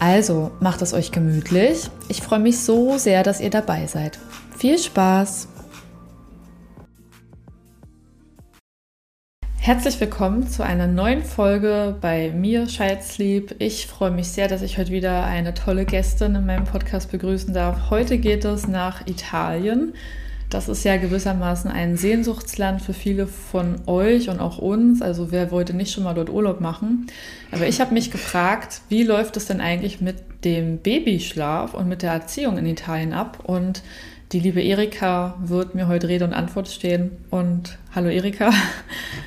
Also macht es euch gemütlich. Ich freue mich so sehr, dass ihr dabei seid. Viel Spaß! Herzlich willkommen zu einer neuen Folge bei mir, Scheidsleb. Ich freue mich sehr, dass ich heute wieder eine tolle Gästin in meinem Podcast begrüßen darf. Heute geht es nach Italien. Das ist ja gewissermaßen ein Sehnsuchtsland für viele von euch und auch uns. Also wer wollte nicht schon mal dort Urlaub machen? Aber ich habe mich gefragt, wie läuft es denn eigentlich mit dem Babyschlaf und mit der Erziehung in Italien ab? Und die liebe Erika wird mir heute Rede und Antwort stehen. Und hallo Erika.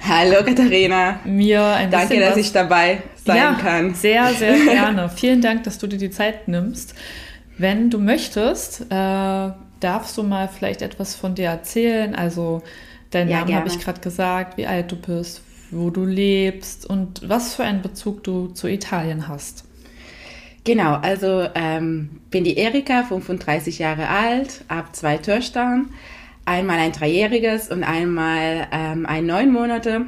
Hallo Katharina. Mir ein Danke, dass ich dabei sein ja, kann. Sehr, sehr gerne. Vielen Dank, dass du dir die Zeit nimmst. Wenn du möchtest, äh, darfst du mal vielleicht etwas von dir erzählen? Also, deinen Ja, Namen habe ich gerade gesagt, wie alt du bist, wo du lebst und was für einen Bezug du zu Italien hast. Genau, also ähm, bin die Erika, 35 Jahre alt, habe zwei Töchter, einmal ein dreijähriges und einmal ähm, ein neun Monate.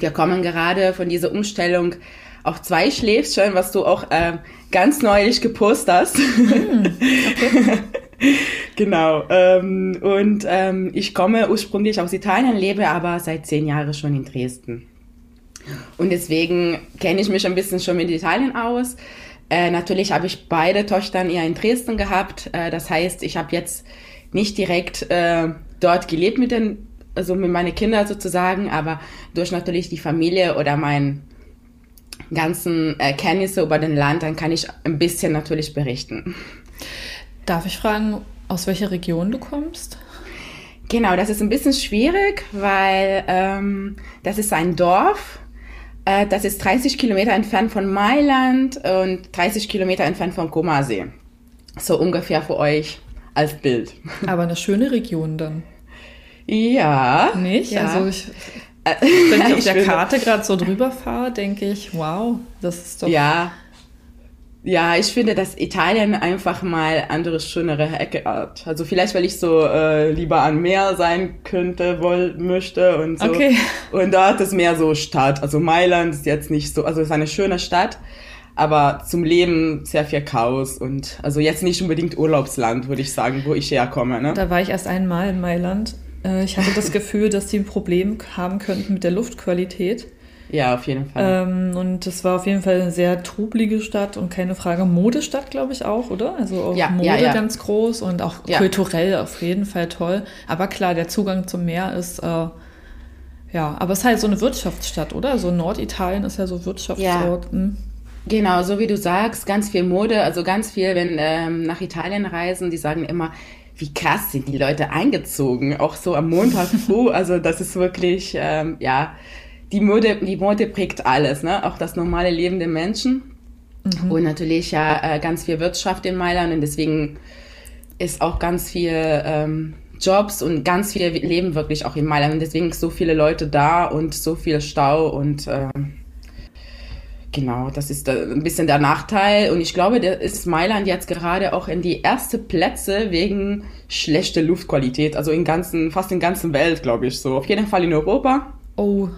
Wir kommen gerade von dieser Umstellung auf zwei schläfst schon, was du auch ähm, ganz neulich gepostet hast. genau. Ähm, und ähm, ich komme ursprünglich aus Italien, lebe aber seit zehn Jahren schon in Dresden. Und deswegen kenne ich mich ein bisschen schon mit Italien aus. Äh, natürlich habe ich beide Töchter eher in Dresden gehabt. Äh, das heißt, ich habe jetzt nicht direkt äh, dort gelebt mit den, also mit meinen Kindern sozusagen, aber durch natürlich die Familie oder mein ganzen äh, Kenntnisse über den Land, dann kann ich ein bisschen natürlich berichten. Darf ich fragen, aus welcher Region du kommst? Genau, das ist ein bisschen schwierig, weil ähm, das ist ein Dorf, äh, das ist 30 Kilometer entfernt von Mailand und 30 Kilometer entfernt von Comasee. So ungefähr für euch als Bild. Aber eine schöne Region dann. Ja. Nicht? Ja. Also ich, Äh, wenn ich auf der Karte gerade so drüber fahre, denke ich, wow, das ist doch. Ja. Ja, ich finde, dass Italien einfach mal andere, schönere Ecke hat. Also vielleicht, weil ich so äh, lieber an Meer sein könnte, woll, möchte und so. Okay. Und dort ist mehr so Stadt. Also Mailand ist jetzt nicht so, also ist eine schöne Stadt, aber zum Leben sehr viel Chaos und also jetzt nicht unbedingt Urlaubsland, würde ich sagen, wo ich herkomme. Ne? Da war ich erst einmal in Mailand. Äh, Ich hatte das Gefühl, dass die ein Problem haben könnten mit der Luftqualität. Ja, auf jeden Fall. Ähm, und es war auf jeden Fall eine sehr trubelige Stadt und keine Frage. Modestadt, glaube ich, auch, oder? Also auch Ja, Mode ja, ja. ganz groß und auch kulturell auf jeden Fall toll. Aber klar, der Zugang zum Meer ist, äh, ja, aber es ist halt so eine Wirtschaftsstadt, oder? So Norditalien ist ja so Wirtschaftsort. Hm. Genau, so wie du sagst, ganz viel Mode, also ganz viel, wenn ähm, nach Italien reisen, die sagen immer, wie krass sind die Leute eingezogen, auch so am Montag früh, also das ist wirklich, ähm, ja, die Mode, die Mode prägt alles, ne? auch das normale Leben der Menschen und natürlich ja äh, ganz viel Wirtschaft in Mailand und deswegen ist auch ganz viel ähm, Jobs und ganz viel Leben wirklich auch in Mailand und deswegen so viele Leute da und so viel Stau und ähm, Genau, das ist äh, ein bisschen der Nachteil. Und ich glaube, der ist Mailand jetzt gerade auch in die erste Plätze wegen schlechter Luftqualität. Also in ganzen, fast in ganzen Welt, glaube ich so. Auf jeden Fall in Europa, Oh,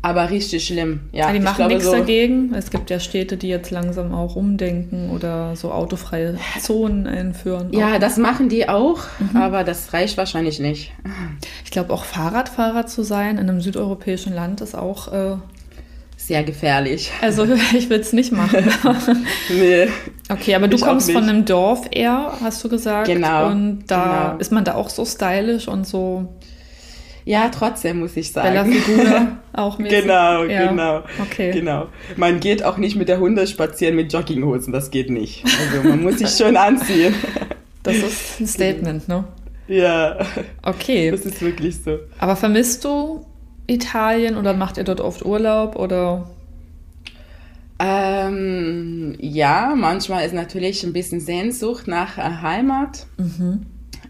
aber richtig schlimm. Ja, die ich machen nichts so. dagegen. Es gibt ja Städte, die jetzt langsam auch umdenken oder so autofreie Zonen einführen. Ja, das machen die auch, aber das reicht wahrscheinlich nicht. Ich glaube, auch Fahrradfahrer zu sein in einem südeuropäischen Land ist auch, äh, Sehr gefährlich. also ich will es nicht machen. Nee. Okay, aber du auch kommst von einem Dorf eher, hast du gesagt. Genau, Und da genau. ist man da auch so stylisch und so Ja, trotzdem muss ich Bella sagen. Figura auch mäßig. Genau, Ja, genau. Okay. Genau. Man geht auch nicht mit der Hunde spazieren mit Jogginghosen, das geht nicht. Also man muss sich schon anziehen. Das ist ein Statement, ne? Ja, Okay. das ist wirklich so. Aber vermisst du Italien oder macht ihr dort oft Urlaub oder? Ähm, ja, manchmal ist natürlich ein bisschen Sehnsucht nach äh, Heimat.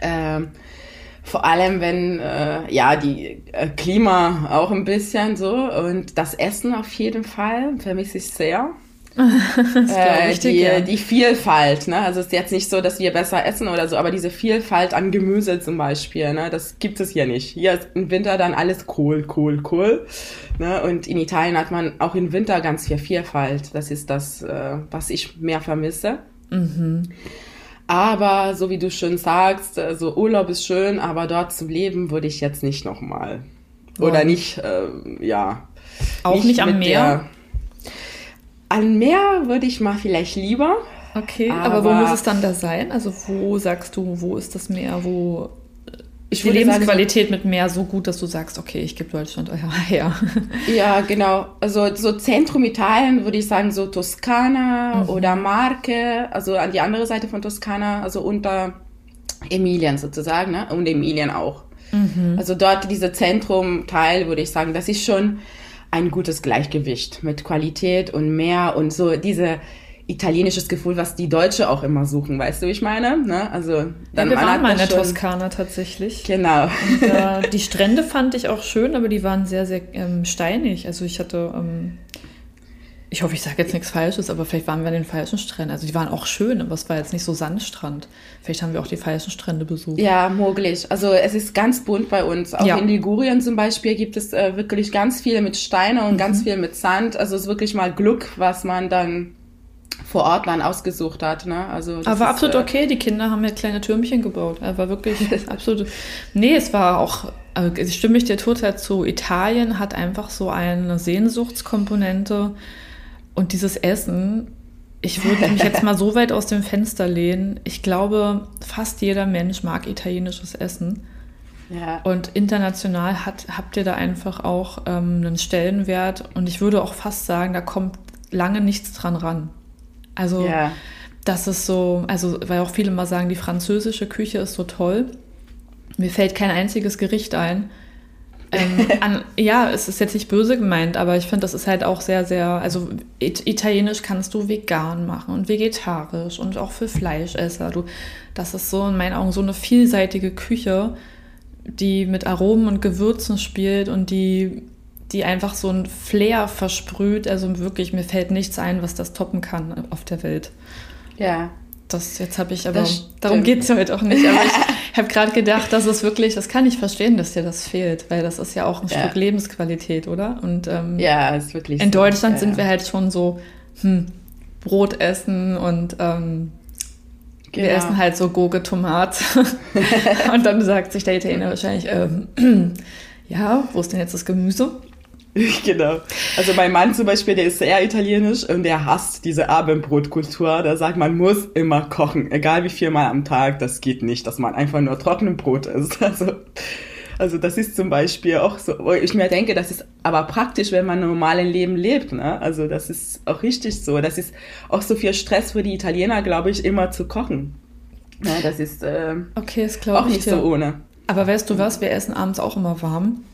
Äh, vor allem, wenn, äh, ja, die äh, Klima auch ein bisschen so und das Essen auf jeden Fall vermisse ich sehr. äh, die, ja. die Vielfalt, ne? Also es ist jetzt nicht so, dass wir besser essen oder so, aber diese Vielfalt an Gemüse zum Beispiel, ne? Das gibt es hier nicht. Hier ist im Winter dann alles Kohl, Kohl, Kohl. Ne? Und in Italien hat man auch im Winter ganz viel Vielfalt. Das ist das, äh, was ich mehr vermisse. Mhm. Aber so wie du schon sagst, also Urlaub ist schön, aber dort zu leben würde ich jetzt nicht nochmal. Oder nicht, äh, ja. Auch nicht, nicht am Meer? An Meer würde ich mal vielleicht lieber. Okay, aber, aber, wo muss es dann da sein? Also wo sagst du, wo ist das Meer, wo ich die Lebensqualität sagen, mit Meer so gut, dass du sagst, okay, ich gebe Deutschland her. Ja, genau. Also so Zentrum Italien würde ich sagen, so Toskana mhm. oder Marke, also an die andere Seite von Toskana, also unter Emilien sozusagen, ne? Und Emilien auch. Mhm. Also dort diese Zentrum-Teil würde ich sagen, das ist schon ein gutes Gleichgewicht mit Qualität und mehr und so diese italienisches Gefühl, was die Deutsche auch immer suchen, weißt du, wie ich meine? Ne? Also dann ja, wir waren mal in der Toskana tatsächlich. Genau. Und, äh, die Strände fand ich auch schön, aber die waren sehr, sehr ähm, steinig. Also ich hatte, ähm, ich hoffe, ich sage jetzt nichts Falsches, aber vielleicht waren wir an den falschen Stränden. Also die waren auch schön, aber es war jetzt nicht so Sandstrand. Vielleicht haben wir auch die falschen Strände besucht. Ja, möglich. Also es ist ganz bunt bei uns. Auch ja. in Ligurien zum Beispiel gibt es äh, wirklich ganz viele mit Steine und mhm. ganz viel mit Sand. Also es ist wirklich mal Glück, was man dann vor Ort dann ausgesucht hat. Ne? Also Aber war absolut äh, okay, die Kinder haben ja kleine Türmchen gebaut. Er war wirklich absolut. Nee, es war auch, also stimme ich dir total zu. Italien hat einfach so eine Sehnsuchtskomponente und dieses Essen. Ich würde mich jetzt mal so weit aus dem Fenster lehnen. Ich glaube, fast jeder Mensch mag italienisches Essen. Ja. Und international hat, habt ihr da einfach auch ähm, einen Stellenwert. Und ich würde auch fast sagen, da kommt lange nichts dran ran. Also ja. das ist so, also weil auch viele mal sagen, die französische Küche ist so toll. Mir fällt kein einziges Gericht ein. ähm, an, ja, es ist jetzt nicht böse gemeint, aber ich finde, das ist halt auch sehr, sehr, also it italienisch kannst du vegan machen und vegetarisch und auch für Fleischesser. Du, das ist so in meinen Augen so eine vielseitige Küche, die mit Aromen und Gewürzen spielt und die die einfach so ein Flair versprüht. Also wirklich, mir fällt nichts ein, was das toppen kann auf der Welt. Ja. Das jetzt habe ich aber, darum geht es ja heute auch nicht. Aber ich habe gerade gedacht, dass es wirklich, das kann ich verstehen, dass dir das fehlt, weil das ist ja auch ein ja. Stück Lebensqualität, oder? Und ähm, ja, ist wirklich. In so. Deutschland ja, sind wir halt schon so, hm, Brot essen und ähm, Genau. Wir essen halt so Gurke, Tomat. und dann sagt sich der Italiener wahrscheinlich, ähm, ja, wo ist denn jetzt das Gemüse? genau. Also mein Mann zum Beispiel, der ist sehr italienisch und der hasst diese Abendbrotkultur. Der sagt, man muss immer kochen, egal wie viel Mal am Tag. Das geht nicht, dass man einfach nur trockenes Brot isst. Also, also das ist zum Beispiel auch so, wo ich mir denke, das ist aber praktisch, wenn man ein normales Leben lebt. Ne? Also das ist auch richtig so. Das ist auch so viel Stress für die Italiener, glaube ich, immer zu kochen. Ja, das ist äh, okay, das auch nicht so ohne. Aber weißt du was, wir essen abends auch immer warm.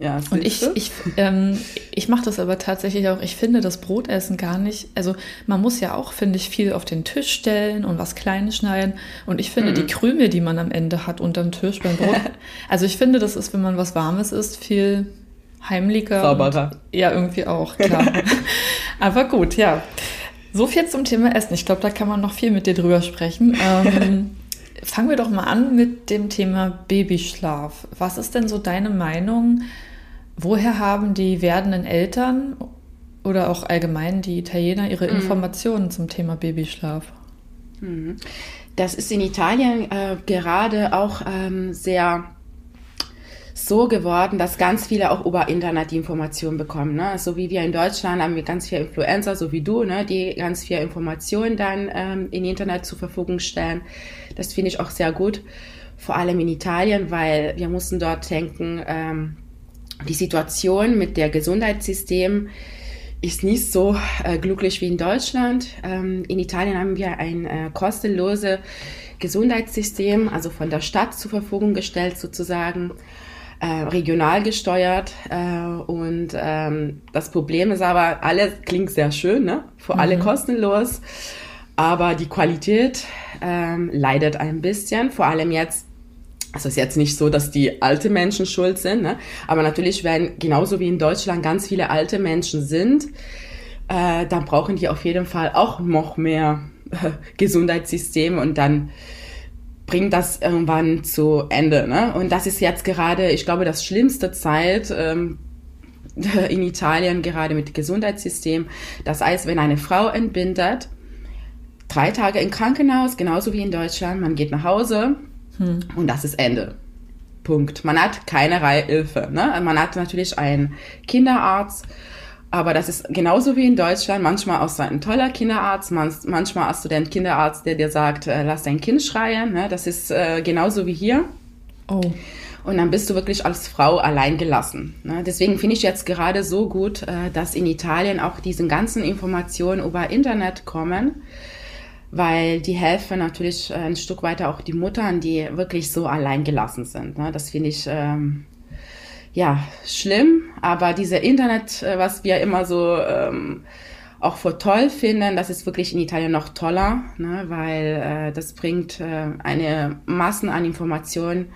Ja, und ich, ich, ähm, ich mache das aber tatsächlich auch, ich finde das Brotessen gar nicht, also man muss ja auch, finde ich, viel auf den Tisch stellen und was Kleines schneiden. Und ich finde mhm. die Krümel, die man am Ende hat unterm Tisch beim Brot, also ich finde, das ist, wenn man was Warmes isst, viel heimlicher. Sauberer. Ja, irgendwie auch, klar. aber gut, ja. So viel zum Thema Essen. Ich glaube, da kann man noch viel mit dir drüber sprechen. Ähm, fangen wir doch mal an mit dem Thema Babyschlaf. Was ist denn so deine Meinung? Woher haben die werdenden Eltern oder auch allgemein die Italiener ihre mhm. Informationen zum Thema Babyschlaf? Mhm. Das ist in Italien äh, gerade auch ähm, sehr so geworden, dass ganz viele auch über Internet die Informationen bekommen. Ne? So wie wir in Deutschland haben wir ganz viele Influencer, so wie du, ne? die ganz viele Informationen dann ähm, im Internet zur Verfügung stellen. Das finde ich auch sehr gut, vor allem in Italien, weil wir mussten dort denken, ähm, die Situation mit der Gesundheitssystem ist nicht so äh, glücklich wie in Deutschland. Ähm, in Italien haben wir ein äh, kostenloses Gesundheitssystem, also von der Stadt zur Verfügung gestellt sozusagen, äh, regional gesteuert. Äh, und ähm, das Problem ist aber, alles klingt sehr schön, ne? für alle mhm. kostenlos. aber die Qualität ähm, leidet ein bisschen, vor allem jetzt also ist jetzt nicht so, dass die alte Menschen schuld sind, ne? aber natürlich, wenn genauso wie in Deutschland ganz viele alte Menschen sind, äh, dann brauchen die auf jeden Fall auch noch mehr äh, Gesundheitssystem und dann bringt das irgendwann zu Ende. Ne? Und das ist jetzt gerade, ich glaube, das schlimmste Zeit ähm, in Italien gerade mit Gesundheitssystem. Das heißt, wenn eine Frau entbindet, drei Tage im Krankenhaus, genauso wie in Deutschland, man geht nach Hause, hm. Und das ist Ende. Punkt. Man hat keinerlei Hilfe. Ne? Man hat natürlich einen Kinderarzt, aber das ist genauso wie in Deutschland. Manchmal hast du ein toller Kinderarzt, manchmal hast du den Kinderarzt, der dir sagt, äh, lass dein Kind schreien. Ne? Das ist äh, genauso wie hier. Oh. Und dann bist du wirklich als Frau allein gelassen. Ne? Deswegen finde ich jetzt gerade so gut, äh, dass in Italien auch diese ganzen Informationen über Internet kommen weil die helfen natürlich äh, ein Stück weiter auch die Muttern, die wirklich so allein gelassen sind. Ne? Das finde ich ähm, ja schlimm, aber diese Internet, äh, was wir immer so ähm, auch für toll finden, das ist wirklich in Italien noch toller, ne? weil äh, das bringt äh, eine Massen an Informationen,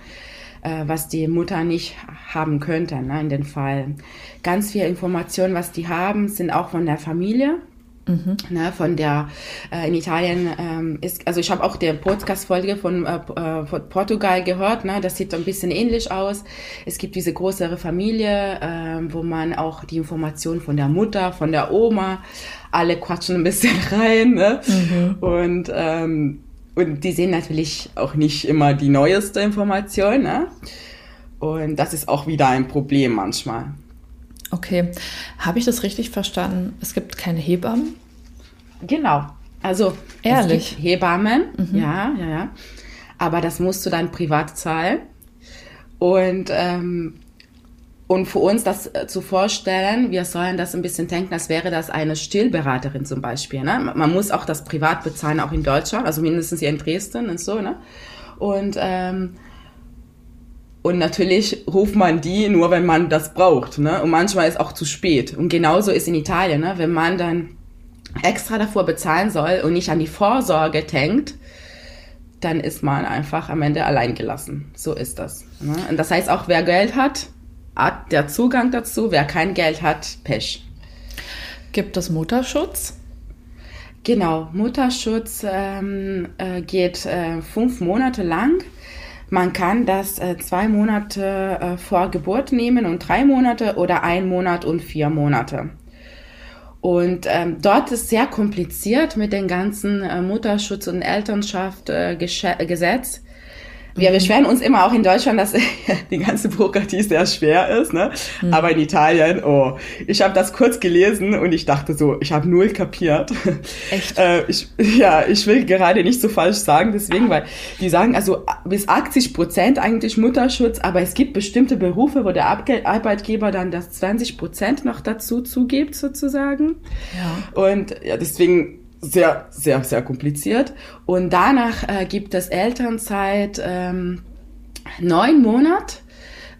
äh, was die Mutter nicht haben könnte ne? in dem Fall. Ganz viele Informationen, was die haben, sind auch von der Familie. Mhm. Ne, von der äh, in Italien ähm, ist, also ich habe auch der Podcast-Folge von, äh, äh, von Portugal gehört, ne, das sieht ein bisschen ähnlich aus. Es gibt diese größere Familie, äh, wo man auch die Informationen von der Mutter, von der Oma, alle quatschen ein bisschen rein. Ne? Mhm. Und, ähm, und die sehen natürlich auch nicht immer die neueste Information. Ne? Und das ist auch wieder ein Problem manchmal. Okay, habe ich das richtig verstanden? Es gibt keine Hebammen? Genau. Also ehrlich es gibt Hebammen, mhm. ja, ja, ja. Aber das musst du dann privat zahlen. Und ähm, und für uns das äh, zu vorstellen, wir sollen das ein bisschen denken, als wäre das eine Stillberaterin zum Beispiel. Ne? Man muss auch das privat bezahlen, auch in Deutschland, also mindestens hier in Dresden und so. Ne? Und ähm, und natürlich ruft man die nur, wenn man das braucht. Ne? Und manchmal ist auch zu spät. Und genauso ist in Italien, ne? wenn man dann extra davor bezahlen soll und nicht an die Vorsorge denkt, dann ist man einfach am Ende allein gelassen. So ist das. Ne? Und das heißt auch, wer Geld hat, hat der Zugang dazu. Wer kein Geld hat, Pech. Gibt es Mutterschutz? Genau, Mutterschutz ähm, äh, geht äh, fünf Monate lang. Man kann das äh, zwei Monate äh, vor Geburt nehmen und drei Monate oder ein Monat und vier Monate. Und ähm, dort ist sehr kompliziert mit den ganzen äh, Mutterschutz- und Elternschaft-Gesetz. Äh, wir mhm. beschweren uns immer auch in Deutschland, dass die ganze Bürokratie sehr schwer ist, ne? Mhm. Aber in Italien, oh, ich habe das kurz gelesen und ich dachte so, ich habe null kapiert. Echt? Äh, ich, ja, ich will gerade nicht so falsch sagen, deswegen, weil die sagen also bis 80 Prozent eigentlich Mutterschutz, aber es gibt bestimmte Berufe, wo der Arbeitgeber dann das 20 Prozent noch dazu zugibt sozusagen. Ja. Und ja, deswegen sehr, sehr, sehr kompliziert. Und danach äh, gibt es Elternzeit ähm, neun Monate.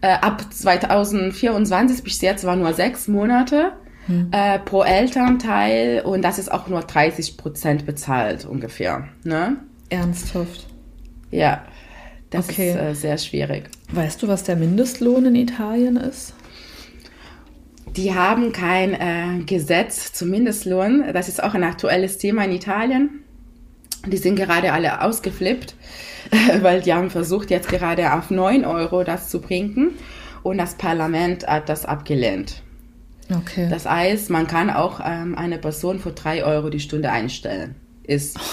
Äh, ab 2024 bis jetzt war nur sechs Monate hm. äh, pro Elternteil und das ist auch nur 30 Prozent bezahlt ungefähr. Ne? Ernsthaft? Ja, das okay. ist äh, sehr schwierig. Weißt du, was der Mindestlohn in Italien ist? Die haben kein äh, Gesetz zum Mindestlohn. Das ist auch ein aktuelles Thema in Italien. Die sind gerade alle ausgeflippt, weil die haben versucht, jetzt gerade auf 9 Euro das zu bringen. Und das Parlament hat das abgelehnt. Okay. Das heißt, man kann auch ähm, eine Person für 3 Euro die Stunde einstellen. Ist.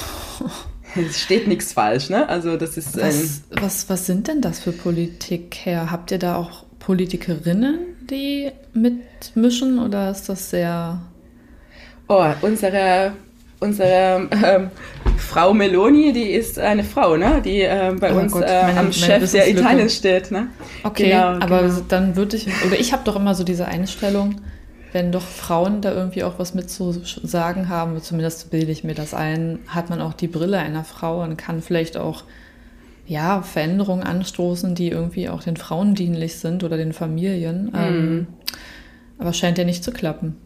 Es steht nichts falsch, ne? Also das ist. Was, was, was sind denn das für Politiker? Habt ihr da auch Politikerinnen, die mitmischen oder ist das sehr... Oh, unsere, unsere ähm, Frau Meloni, die ist eine Frau, ne? die äh, bei oh uns Gott, äh, am Chef der Italien steht. Ne? Okay, genau, aber genau. dann würde ich, oder ich habe doch immer so diese Einstellung, wenn doch Frauen da irgendwie auch was mit zu sagen haben, zumindest bilde ich mir das ein, hat man auch die Brille einer Frau und kann vielleicht auch ja, Veränderungen anstoßen, die irgendwie auch den Frauen dienlich sind oder den Familien. Mhm. Ähm, aber scheint ja nicht zu klappen.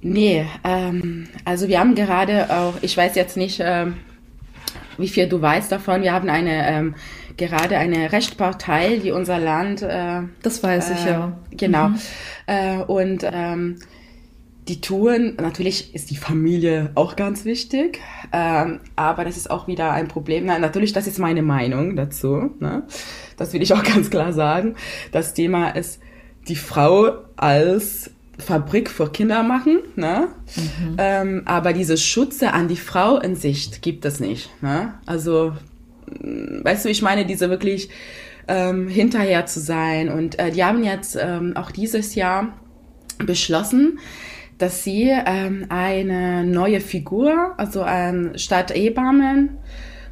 Nee, ähm, also wir haben gerade auch, ich weiß jetzt nicht, ähm, wie viel du weißt davon, wir haben eine ähm, gerade eine Rechtspartei, die unser Land. Äh, das weiß ich äh, ja. Genau. Mhm. Äh, und ähm, die tun, natürlich ist die Familie auch ganz wichtig, ähm, aber das ist auch wieder ein Problem. Na, natürlich, das ist meine Meinung dazu. Ne? Das will ich auch ganz klar sagen. Das Thema ist die Frau als Fabrik für Kinder machen, ne? Mhm. Ähm, aber diese Schutze an die Frau in Sicht gibt es nicht. Ne? Also, mm, weißt du, ich meine, diese wirklich ähm, hinterher zu sein. Und äh, die haben jetzt ähm, auch dieses Jahr beschlossen, dass sie ähm, eine neue Figur, also ähm, statt Hebammen,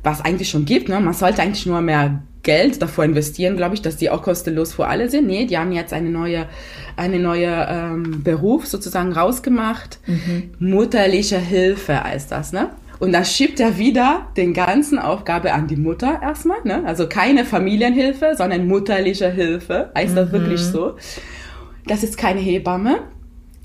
was eigentlich schon gibt, ne? man sollte eigentlich nur mehr Geld davor investieren, glaube ich, dass die auch kostenlos für alle sind. Nee, die haben jetzt eine neue, eine neue ähm, Beruf sozusagen rausgemacht. Mhm. Mutterliche Hilfe heißt das, ne? Und dann schiebt er wieder den ganzen Aufgabe an die Mutter erstmal, ne? Also keine Familienhilfe, sondern mutterliche Hilfe. Heißt mhm. das wirklich so? Das ist keine Hebamme.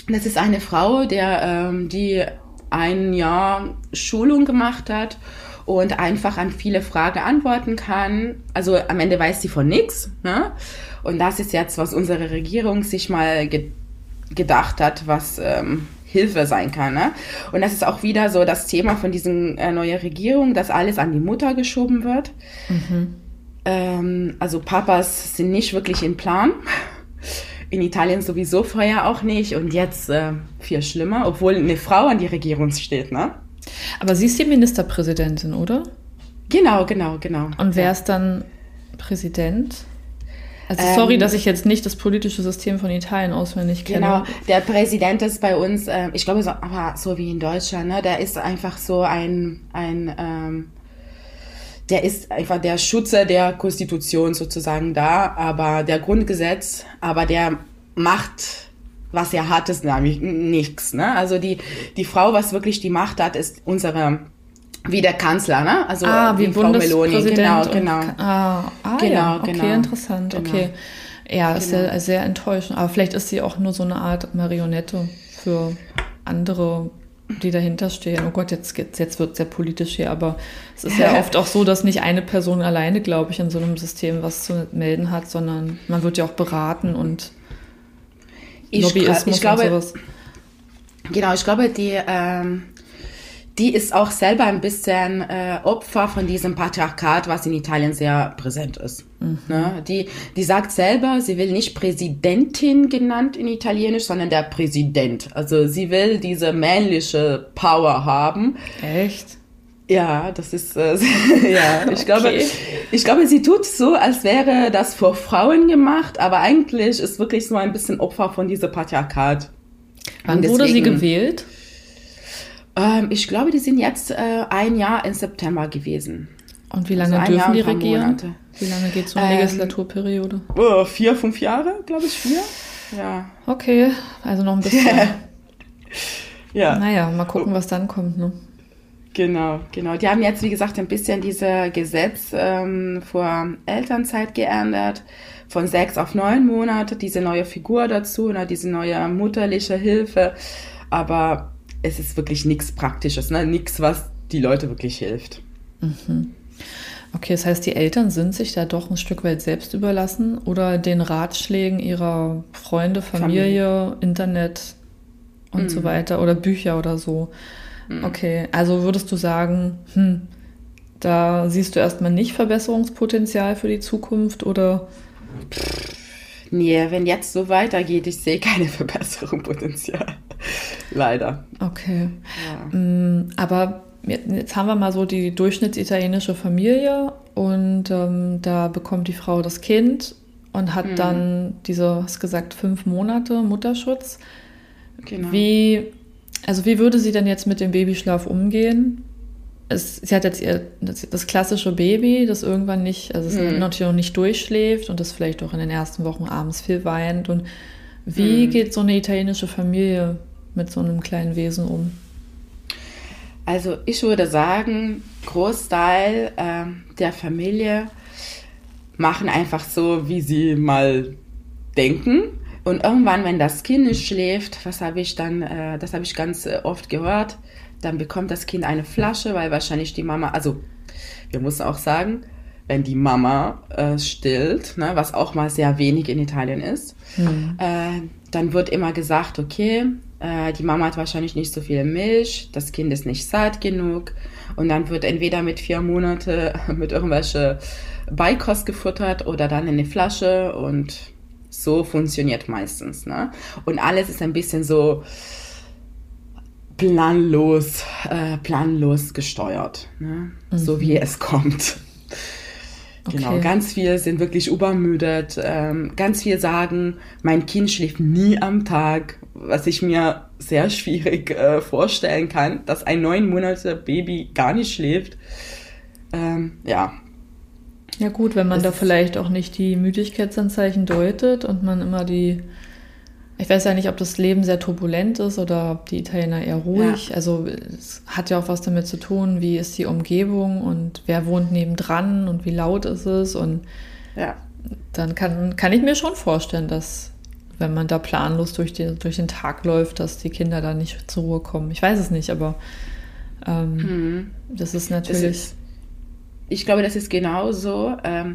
Das ist eine Frau, der, ähm, die ein Jahr Schulung gemacht hat und einfach an viele Fragen antworten kann. Also am Ende weiß sie von nichts. Ne? Und das ist jetzt, was unsere Regierung sich mal ge gedacht hat, was ähm, Hilfe sein kann. Ne? Und das ist auch wieder so das Thema von diesen äh, neuen Regierung, dass alles an die Mutter geschoben wird. Mhm. Ähm, also Papas sind nicht wirklich im Plan. In Italien sowieso vorher auch nicht und jetzt äh, viel schlimmer, obwohl eine Frau an die Regierung steht, ne? Aber sie ist die Ministerpräsidentin, oder? Genau, genau, genau. Und wer ist dann Präsident? Also sorry, ähm, dass ich jetzt nicht das politische System von Italien auswendig kenne. Genau, der Präsident ist bei uns, äh, ich glaube, so, aber so wie in Deutschland, ne, der ist einfach so ein, ein ähm, der ist einfach der Schutzer der Konstitution sozusagen da, aber der Grundgesetz, aber der macht, was er hat, ist nämlich nichts. Ne? Also die, die Frau, was wirklich die Macht hat, ist unsere wie der Kanzler, ne? Also ah, wie Frau Meloni. Genau, genau. Ah, ah genau, ja. okay, genau. interessant. Genau. Okay. Ja, ist genau. ja sehr enttäuschend. Aber vielleicht ist sie auch nur so eine Art Marionette für andere die dahinter stehen. Oh Gott, jetzt, jetzt wird es sehr politisch hier, aber es ist ja oft auch so, dass nicht eine Person alleine, glaube ich, in so einem System was zu melden hat, sondern man wird ja auch beraten und ich Lobbyismus ich glaube, und sowas. Genau, ich glaube, die, ähm, die ist auch selber ein bisschen äh, Opfer von diesem Patriarchat, was in Italien sehr präsent ist. Mhm. Ne? Die, die sagt selber, sie will nicht Präsidentin genannt in Italienisch, sondern der Präsident. Also sie will diese männliche Power haben. Echt? Ja, das ist äh, ja. Ich glaube, okay. ich glaube, sie tut so, als wäre das vor Frauen gemacht, aber eigentlich ist wirklich so ein bisschen Opfer von diesem Patriarchat. Wann wurde sie gewählt? Ähm, ich glaube, die sind jetzt äh, ein Jahr im September gewesen. Und wie lange also dürfen die regieren? Monate. Wie lange geht so eine ähm, Legislaturperiode? Oh, vier, fünf Jahre, glaube ich, vier. Ja. Okay, also noch ein bisschen. ja. Naja, mal gucken, was dann kommt, ne? Genau, genau. Die haben jetzt, wie gesagt, ein bisschen dieses Gesetz ähm, vor Elternzeit geändert, von sechs auf neun Monate, diese neue Figur dazu, ne, diese neue mutterliche Hilfe. Aber es ist wirklich nichts Praktisches, ne? nichts, was die Leute wirklich hilft. Mhm. Okay, das heißt, die Eltern sind sich da doch ein Stück weit selbst überlassen oder den Ratschlägen ihrer Freunde, Familie, Familie. Internet und mhm. so weiter oder Bücher oder so. Mhm. Okay, also würdest du sagen, hm, da siehst du erstmal nicht Verbesserungspotenzial für die Zukunft oder? Nee, wenn jetzt so weitergeht, ich sehe keine Verbesserungspotenzial. Leider. Okay. Ja. Mm, aber jetzt haben wir mal so die durchschnittsitalienische Familie und ähm, da bekommt die Frau das Kind und hat mhm. dann diese, hast gesagt, fünf Monate Mutterschutz. Genau. Wie, also wie würde sie denn jetzt mit dem Babyschlaf umgehen? Es, sie hat jetzt ihr, das, das, klassische Baby, das irgendwann nicht, also mhm. natürlich noch nicht durchschläft und das vielleicht auch in den ersten Wochen abends viel weint. Und wie mhm. geht so eine italienische Familie mit so einem kleinen Wesen um? Also ich würde sagen, Großteil äh, der Familie machen einfach so, wie sie mal denken. Und irgendwann, wenn das Kind nicht schläft, was habe ich dann, äh, das habe ich ganz äh, oft gehört, dann bekommt das Kind eine Flasche, weil wahrscheinlich die Mama, also wir müssen auch sagen, wenn die Mama äh, stillt, ne, was auch mal sehr wenig in Italien ist, mhm. äh, dann wird immer gesagt, okay, äh, die Mama hat wahrscheinlich nicht so viel Milch, das Kind ist nicht satt genug und dann wird entweder mit vier Monate mit irgendwelche Beikost gefuttert oder dann in eine Flasche und so funktioniert meistens. Ne? Und alles ist ein bisschen so planlos, äh, planlos gesteuert, ne? Mhm. so wie es kommt. Genau, okay. ganz viel sind wirklich übermüdet. Ähm, ganz viel sagen, mein Kind schläft nie am Tag, was ich mir sehr schwierig äh, vorstellen kann, dass ein neun Monate Baby gar nicht schläft. Ähm, ja. Ja gut, wenn man das da vielleicht auch nicht die Müdigkeitsanzeichen deutet und man immer die ich weiß ja nicht, ob das Leben sehr turbulent ist oder ob die Italiener eher ruhig. Ja. Also es hat ja auch was damit zu tun, wie ist die Umgebung und wer wohnt nebendran und wie laut ist es. Und ja. dann kann, kann ich mir schon vorstellen, dass wenn man da planlos durch, die, durch den Tag läuft, dass die Kinder da nicht zur Ruhe kommen. Ich weiß es nicht, aber ähm, mhm. das ist natürlich. Das ist, ich glaube, das ist genauso. Ähm,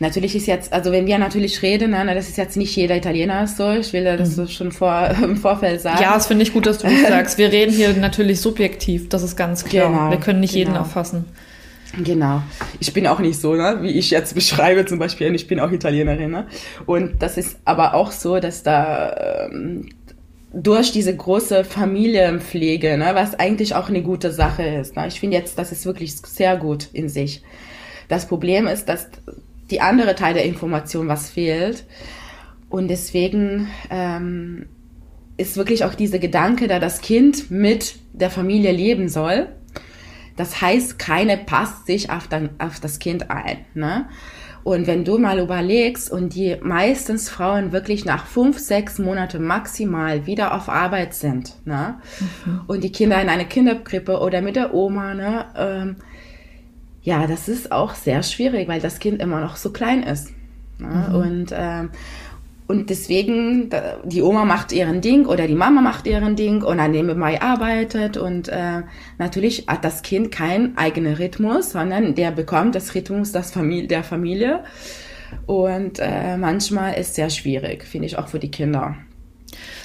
Natürlich ist jetzt, also wenn wir natürlich reden, ne, das ist jetzt nicht jeder Italiener so. Ich will das mhm. schon vor, im Vorfeld sagen. Ja, das finde ich gut, dass du das sagst. Wir reden hier natürlich subjektiv, das ist ganz klar. Genau, wir können nicht genau. jeden erfassen. Genau. Ich bin auch nicht so, ne, wie ich jetzt beschreibe zum Beispiel. Ich bin auch Italienerin. Ne? Und das ist aber auch so, dass da ähm, durch diese große Familienpflege, ne, was eigentlich auch eine gute Sache ist. Ne? Ich finde jetzt, das ist wirklich sehr gut in sich. Das Problem ist, dass die andere Teil der Information, was fehlt. Und deswegen ähm, ist wirklich auch dieser Gedanke, da das Kind mit der Familie leben soll. Das heißt, keine passt sich auf, dann, auf das Kind ein. Ne? Und wenn du mal überlegst und die meistens Frauen wirklich nach fünf, sechs Monate maximal wieder auf Arbeit sind, ne? Mhm. und die Kinder in eine Kinderkrippe oder mit der Oma, ne? Ähm, ja, das ist auch sehr schwierig, weil das Kind immer noch so klein ist. Ne? Mhm. Und, ähm, und deswegen, die Oma macht ihren Ding oder die Mama macht ihren Ding und dann nebenbei arbeitet und äh, natürlich hat das Kind keinen eigenen Rhythmus, sondern der bekommt das Rhythmus das Familie, der Familie und äh, manchmal ist es sehr schwierig, finde ich auch für die Kinder.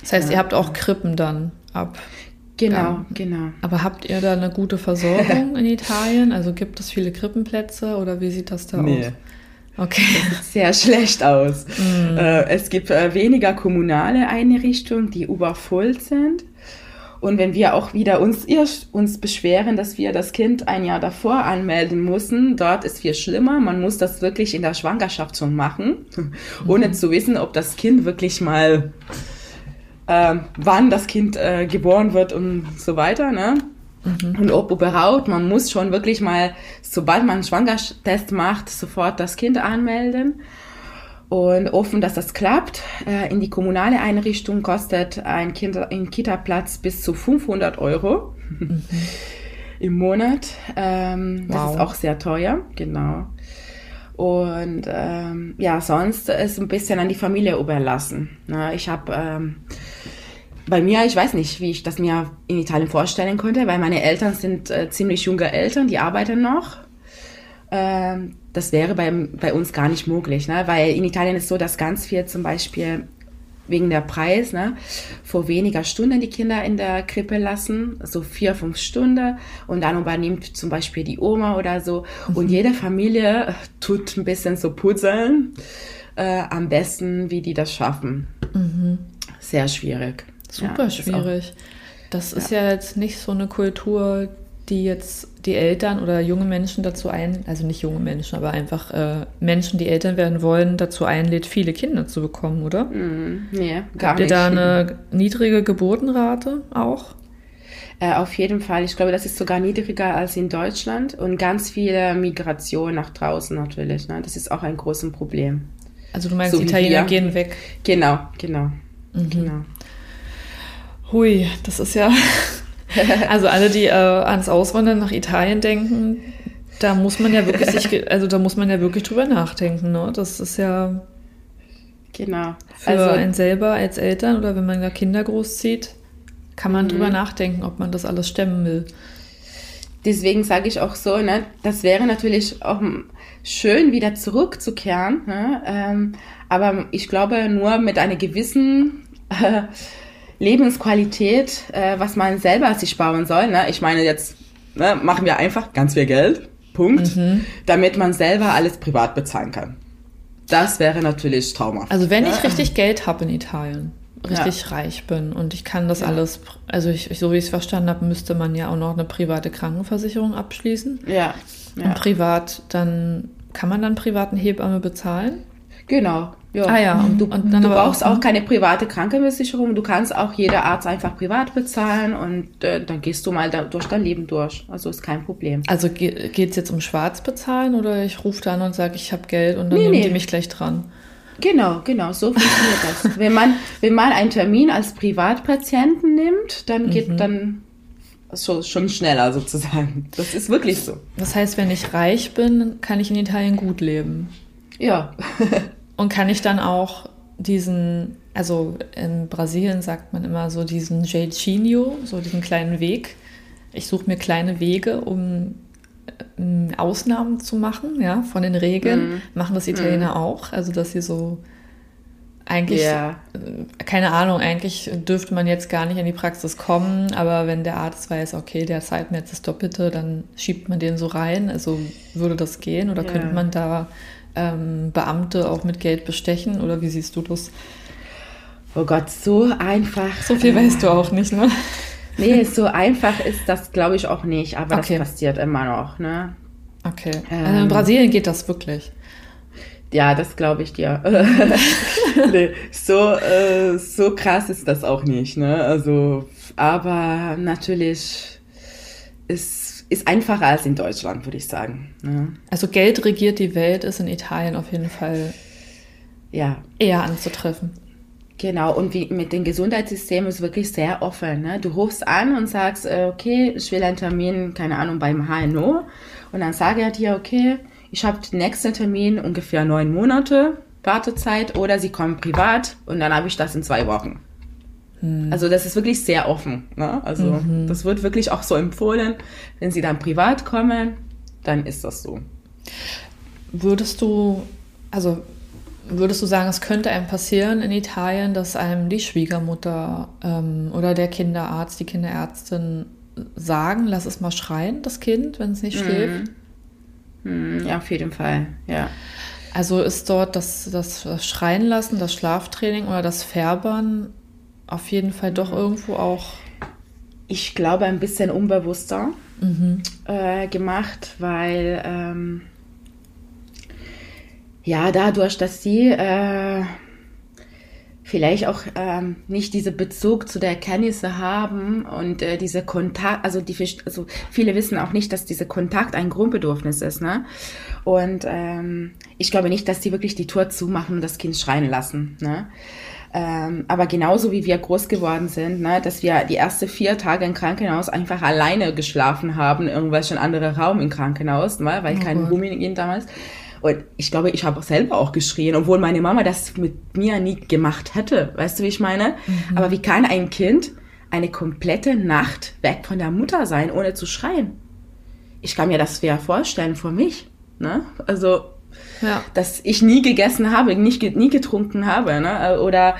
Das heißt, ja. ihr habt auch Krippen dann ab? Genau, ja. genau. Aber habt ihr da eine gute Versorgung in Italien? Also gibt es viele Krippenplätze oder wie sieht das da nee. aus? Okay. Das sieht sehr schlecht aus. Mm. Äh, es gibt äh, weniger kommunale Einrichtungen, die übervoll sind. Und wenn wir auch wieder uns, uns beschweren, dass wir das Kind ein Jahr davor anmelden müssen, dort ist viel schlimmer. Man muss das wirklich in der Schwangerschaft schon machen, ohne mhm. zu wissen, ob das Kind wirklich mal äh, wann das Kind äh, geboren wird und so weiter, ne? Mhm. Und ob überhaupt, man muss schon wirklich mal, sobald man einen Schwangerschaftstest macht, sofort das Kind anmelden und offen, dass das klappt. Äh, in die kommunale Einrichtung kostet ein, kind, ein Kita-Platz bis zu 500 Euro mhm. im Monat. Ähm, wow. Das ist auch sehr teuer, genau. Und ähm, ja, sonst ist ein bisschen an die Familie überlassen. Ne? Ich habe ähm, bei mir, ich weiß nicht, wie ich das mir in Italien vorstellen könnte, weil meine Eltern sind äh, ziemlich junge Eltern, die arbeiten noch. Ähm, das wäre bei, bei uns gar nicht möglich, ne? weil in Italien ist so, dass ganz viel zum Beispiel wegen der Preis, ne, vor weniger Stunden die Kinder in der Krippe lassen, so vier, fünf Stunden und dann übernimmt zum Beispiel die Oma oder so mhm. und jede Familie tut ein bisschen so puzzeln, äh, am besten, wie die das schaffen. Mhm. Sehr schwierig. Super ja, schwierig. Das ist ja. ja jetzt nicht so eine Kultur, die jetzt die Eltern oder junge Menschen dazu ein, also nicht junge Menschen, aber einfach äh, Menschen, die Eltern werden wollen, dazu einlädt, viele Kinder zu bekommen, oder? Mm, nee, gar Habt ihr da eine niedrige Geburtenrate auch? Äh, auf jeden Fall. Ich glaube, das ist sogar niedriger als in Deutschland und ganz viele Migration nach draußen natürlich. Ne? Das ist auch ein großes Problem. Also du meinst, so die Italiener gehen weg? Genau, genau, mhm. genau. Hui, das ist ja. also alle, die äh, ans Auswandern nach Italien denken, da muss man ja wirklich sich, also da muss man ja wirklich drüber nachdenken, ne? Das ist ja. Genau. Für also, einen selber als Eltern oder wenn man da Kinder großzieht, kann man mhm. drüber nachdenken, ob man das alles stemmen will. Deswegen sage ich auch so, ne, das wäre natürlich auch schön, wieder zurückzukehren. Ne, ähm, aber ich glaube, nur mit einer gewissen äh, Lebensqualität, äh, was man selber sich bauen soll. Ne? Ich meine, jetzt ne, machen wir einfach ganz viel Geld, Punkt, mhm. damit man selber alles privat bezahlen kann. Das wäre natürlich traumhaft. Also wenn ich richtig Geld habe in Italien, richtig ja. reich bin und ich kann das ja. alles, also ich, so wie ich es verstanden habe, müsste man ja auch noch eine private Krankenversicherung abschließen. Ja. ja. Und privat, dann kann man dann privaten Hebamme bezahlen? Genau. Ja. Ah ja, und du, und du brauchst auch, auch, keine private Krankenversicherung. Du kannst auch jeder Arzt einfach privat bezahlen und äh, dann gehst du mal da, durch dein Leben durch. Also ist kein Problem. Also ge geht es jetzt um schwarz bezahlen oder ich rufe da an und sage, ich habe Geld und dann nee, nehmen nee. die mich gleich dran? Genau, genau, so funktioniert das. Wenn man, wenn man einen Termin als Privatpatienten nimmt, dann geht mhm. dann so, schon schneller sozusagen. Das ist wirklich so. Das heißt, wenn ich reich bin, kann ich in Italien gut leben. Ja. Und kann ich dann auch diesen, also in Brasilien sagt man immer so diesen Jeitinho, so diesen kleinen Weg. Ich suche mir kleine Wege, um Ausnahmen zu machen, ja, von den Regeln. Mm. Machen das Italiener mm. auch, also dass sie so eigentlich, yeah. keine Ahnung, eigentlich dürfte man jetzt gar nicht in die Praxis kommen, aber wenn der Arzt weiß, okay, der zahlt mir jetzt das Doppelte, dann schiebt man den so rein. Also würde das gehen oder yeah. könnte man da ähm, Beamte auch mit Geld bestechen oder wie siehst du das? Oh Gott, so einfach. So viel weißt du auch nicht, ne? Nee, so einfach ist das, glaube ich, auch nicht, aber okay. das passiert immer noch, ne? Okay. Ähm, also in Brasilien geht das wirklich. Ja, das glaube ich dir. nee, so, äh, so krass ist das auch nicht, ne? Also, aber natürlich ist ist einfacher als in Deutschland, würde ich sagen. Ja. Also Geld regiert die Welt ist in Italien auf jeden Fall ja. eher anzutreffen. Genau, und wie mit dem Gesundheitssystem ist wirklich sehr offen. Ne? Du rufst an und sagst, äh, okay, ich will einen Termin, keine Ahnung, beim HNO. Und dann sage er dir, okay, ich habe den nächsten Termin ungefähr neun Monate Wartezeit oder sie kommen privat und dann habe ich das in zwei Wochen. Hm. Also das ist wirklich sehr offen. Ne? Also mhm. das wird wirklich auch so empfohlen, wenn sie dann privat kommen, dann ist das so. Würdest du, also würdest du sagen, es könnte einem passieren in Italien, dass einem die Schwiegermutter ähm, oder der Kinderarzt, die Kinderärztin sagen, lass es mal schreien, das Kind, wenn es nicht schläft? Mhm. Ja, auf jeden Fall, ja. Also ist dort das, das Schreien lassen, das Schlaftraining oder das Färbern auf jeden Fall doch irgendwo auch. Ich glaube, ein bisschen unbewusster mhm. äh, gemacht, weil ähm, ja, dadurch, dass sie äh, vielleicht auch ähm, nicht diese Bezug zu der Erkenntnisse haben und äh, diese Kontakt, also die also viele wissen auch nicht, dass dieser Kontakt ein Grundbedürfnis ist, ne? Und ähm, ich glaube nicht, dass sie wirklich die Tour zumachen und das Kind schreien lassen, ne? Ähm, aber genauso wie wir groß geworden sind, ne, dass wir die ersten vier Tage im Krankenhaus einfach alleine geschlafen haben, irgendwelchen anderen Raum im Krankenhaus, ne, weil oh kein Rooming damals. Und ich glaube, ich habe selber auch geschrien, obwohl meine Mama das mit mir nie gemacht hätte. Weißt du, wie ich meine? Mhm. Aber wie kann ein Kind eine komplette Nacht weg von der Mutter sein, ohne zu schreien? Ich kann mir das schwer vorstellen für mich. Ne? Also ja. dass ich nie gegessen habe, nicht, nie getrunken habe. Ne? Oder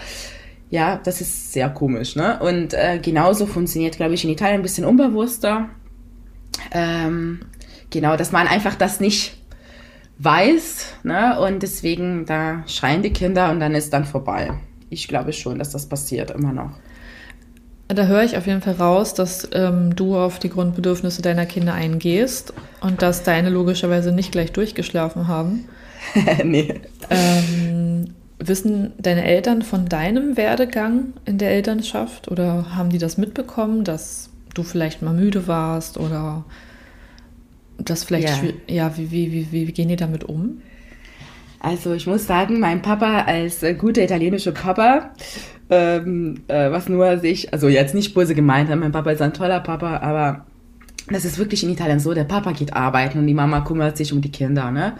ja, das ist sehr komisch. Ne? Und äh, genauso funktioniert, glaube ich, in Italien ein bisschen unbewusster. Ähm, genau, dass man einfach das nicht weiß. Ne? Und deswegen, da schreien die Kinder und dann ist dann vorbei. Ich glaube schon, dass das passiert immer noch. Da höre ich auf jeden Fall raus, dass ähm, du auf die Grundbedürfnisse deiner Kinder eingehst und dass deine logischerweise nicht gleich durchgeschlafen haben. nee. Ähm, wissen deine Eltern von deinem Werdegang in der Elternschaft oder haben die das mitbekommen, dass du vielleicht mal müde warst oder das vielleicht, ja, ja wie, wie, wie, wie gehen die damit um? Also ich muss sagen, mein Papa als äh, guter italienischer Papa, ähm, äh, was nur sich, also jetzt nicht böse gemeint, mein Papa ist ein toller Papa, aber das ist wirklich in Italien so, der Papa geht arbeiten und die Mama kümmert sich um die Kinder, ne?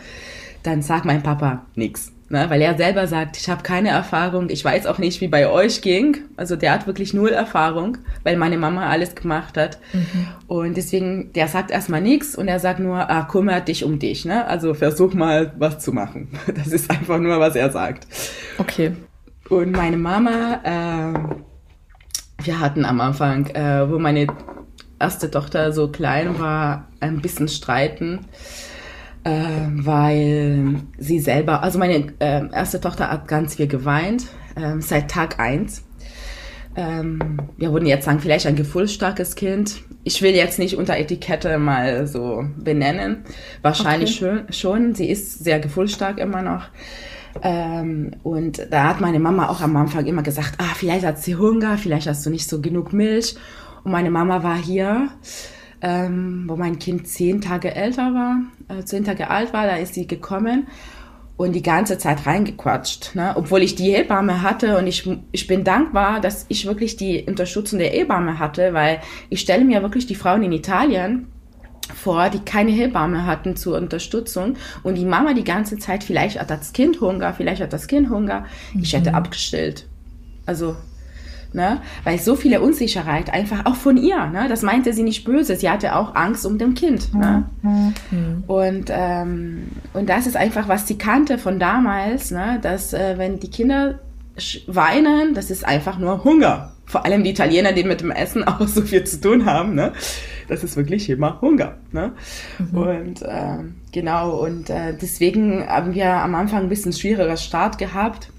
dann sagt mein Papa nichts. Ne, weil er selber sagt, ich habe keine Erfahrung, ich weiß auch nicht, wie bei euch ging. Also der hat wirklich null Erfahrung, weil meine Mama alles gemacht hat. Mhm. Und deswegen, der sagt erstmal nichts und er sagt nur, ah, kümmere dich um dich. Ne? Also versuch mal was zu machen. Das ist einfach nur, was er sagt. Okay. Und meine Mama, äh, wir hatten am Anfang, äh, wo meine erste Tochter so klein war, ein bisschen streiten äh, weil sie selber, also meine äh, erste Tochter hat ganz viel geweint, äh, seit Tag eins. Ähm, wir würden jetzt sagen, vielleicht ein gefühlsstarkes Kind. Ich will jetzt nicht unter Etikette mal so benennen. Wahrscheinlich okay. schon, schon. Sie ist sehr gefühlsstark immer noch. Ähm, und da hat meine Mama auch am Anfang immer gesagt, ah, vielleicht hat sie Hunger, vielleicht hast du nicht so genug Milch. Und meine Mama war hier ähm, wo mein Kind zehn Tage älter war, äh, zehn Tage alt war, da ist sie gekommen und die ganze Zeit reingequatscht, ne? obwohl ich die Hebamme hatte und ich, ich bin dankbar, dass ich wirklich die Unterstützung der Hebamme hatte, weil ich stelle mir wirklich die Frauen in Italien vor, die keine Hebamme hatten zur Unterstützung und die Mama die ganze Zeit, vielleicht hat das Kind Hunger, vielleicht hat das Kind Hunger, ich hätte mhm. abgestellt. Also ne? weil so viele Unsicherheit einfach auch von ihr. Ne? Das meinte sie nicht böse, sie hatte auch Angst um dem Kind. Ne? Mhm. Und, ähm, und das ist einfach, was sie kannte von damals, ne? dass äh, wenn die Kinder weinen, das ist einfach nur Hunger. Vor allem die Italiener, die mit dem Essen auch so viel zu tun haben, ne? das ist wirklich immer Hunger. Ne? Mhm. Und äh, genau, und äh, deswegen haben wir am Anfang ein bisschen schwieriger Start gehabt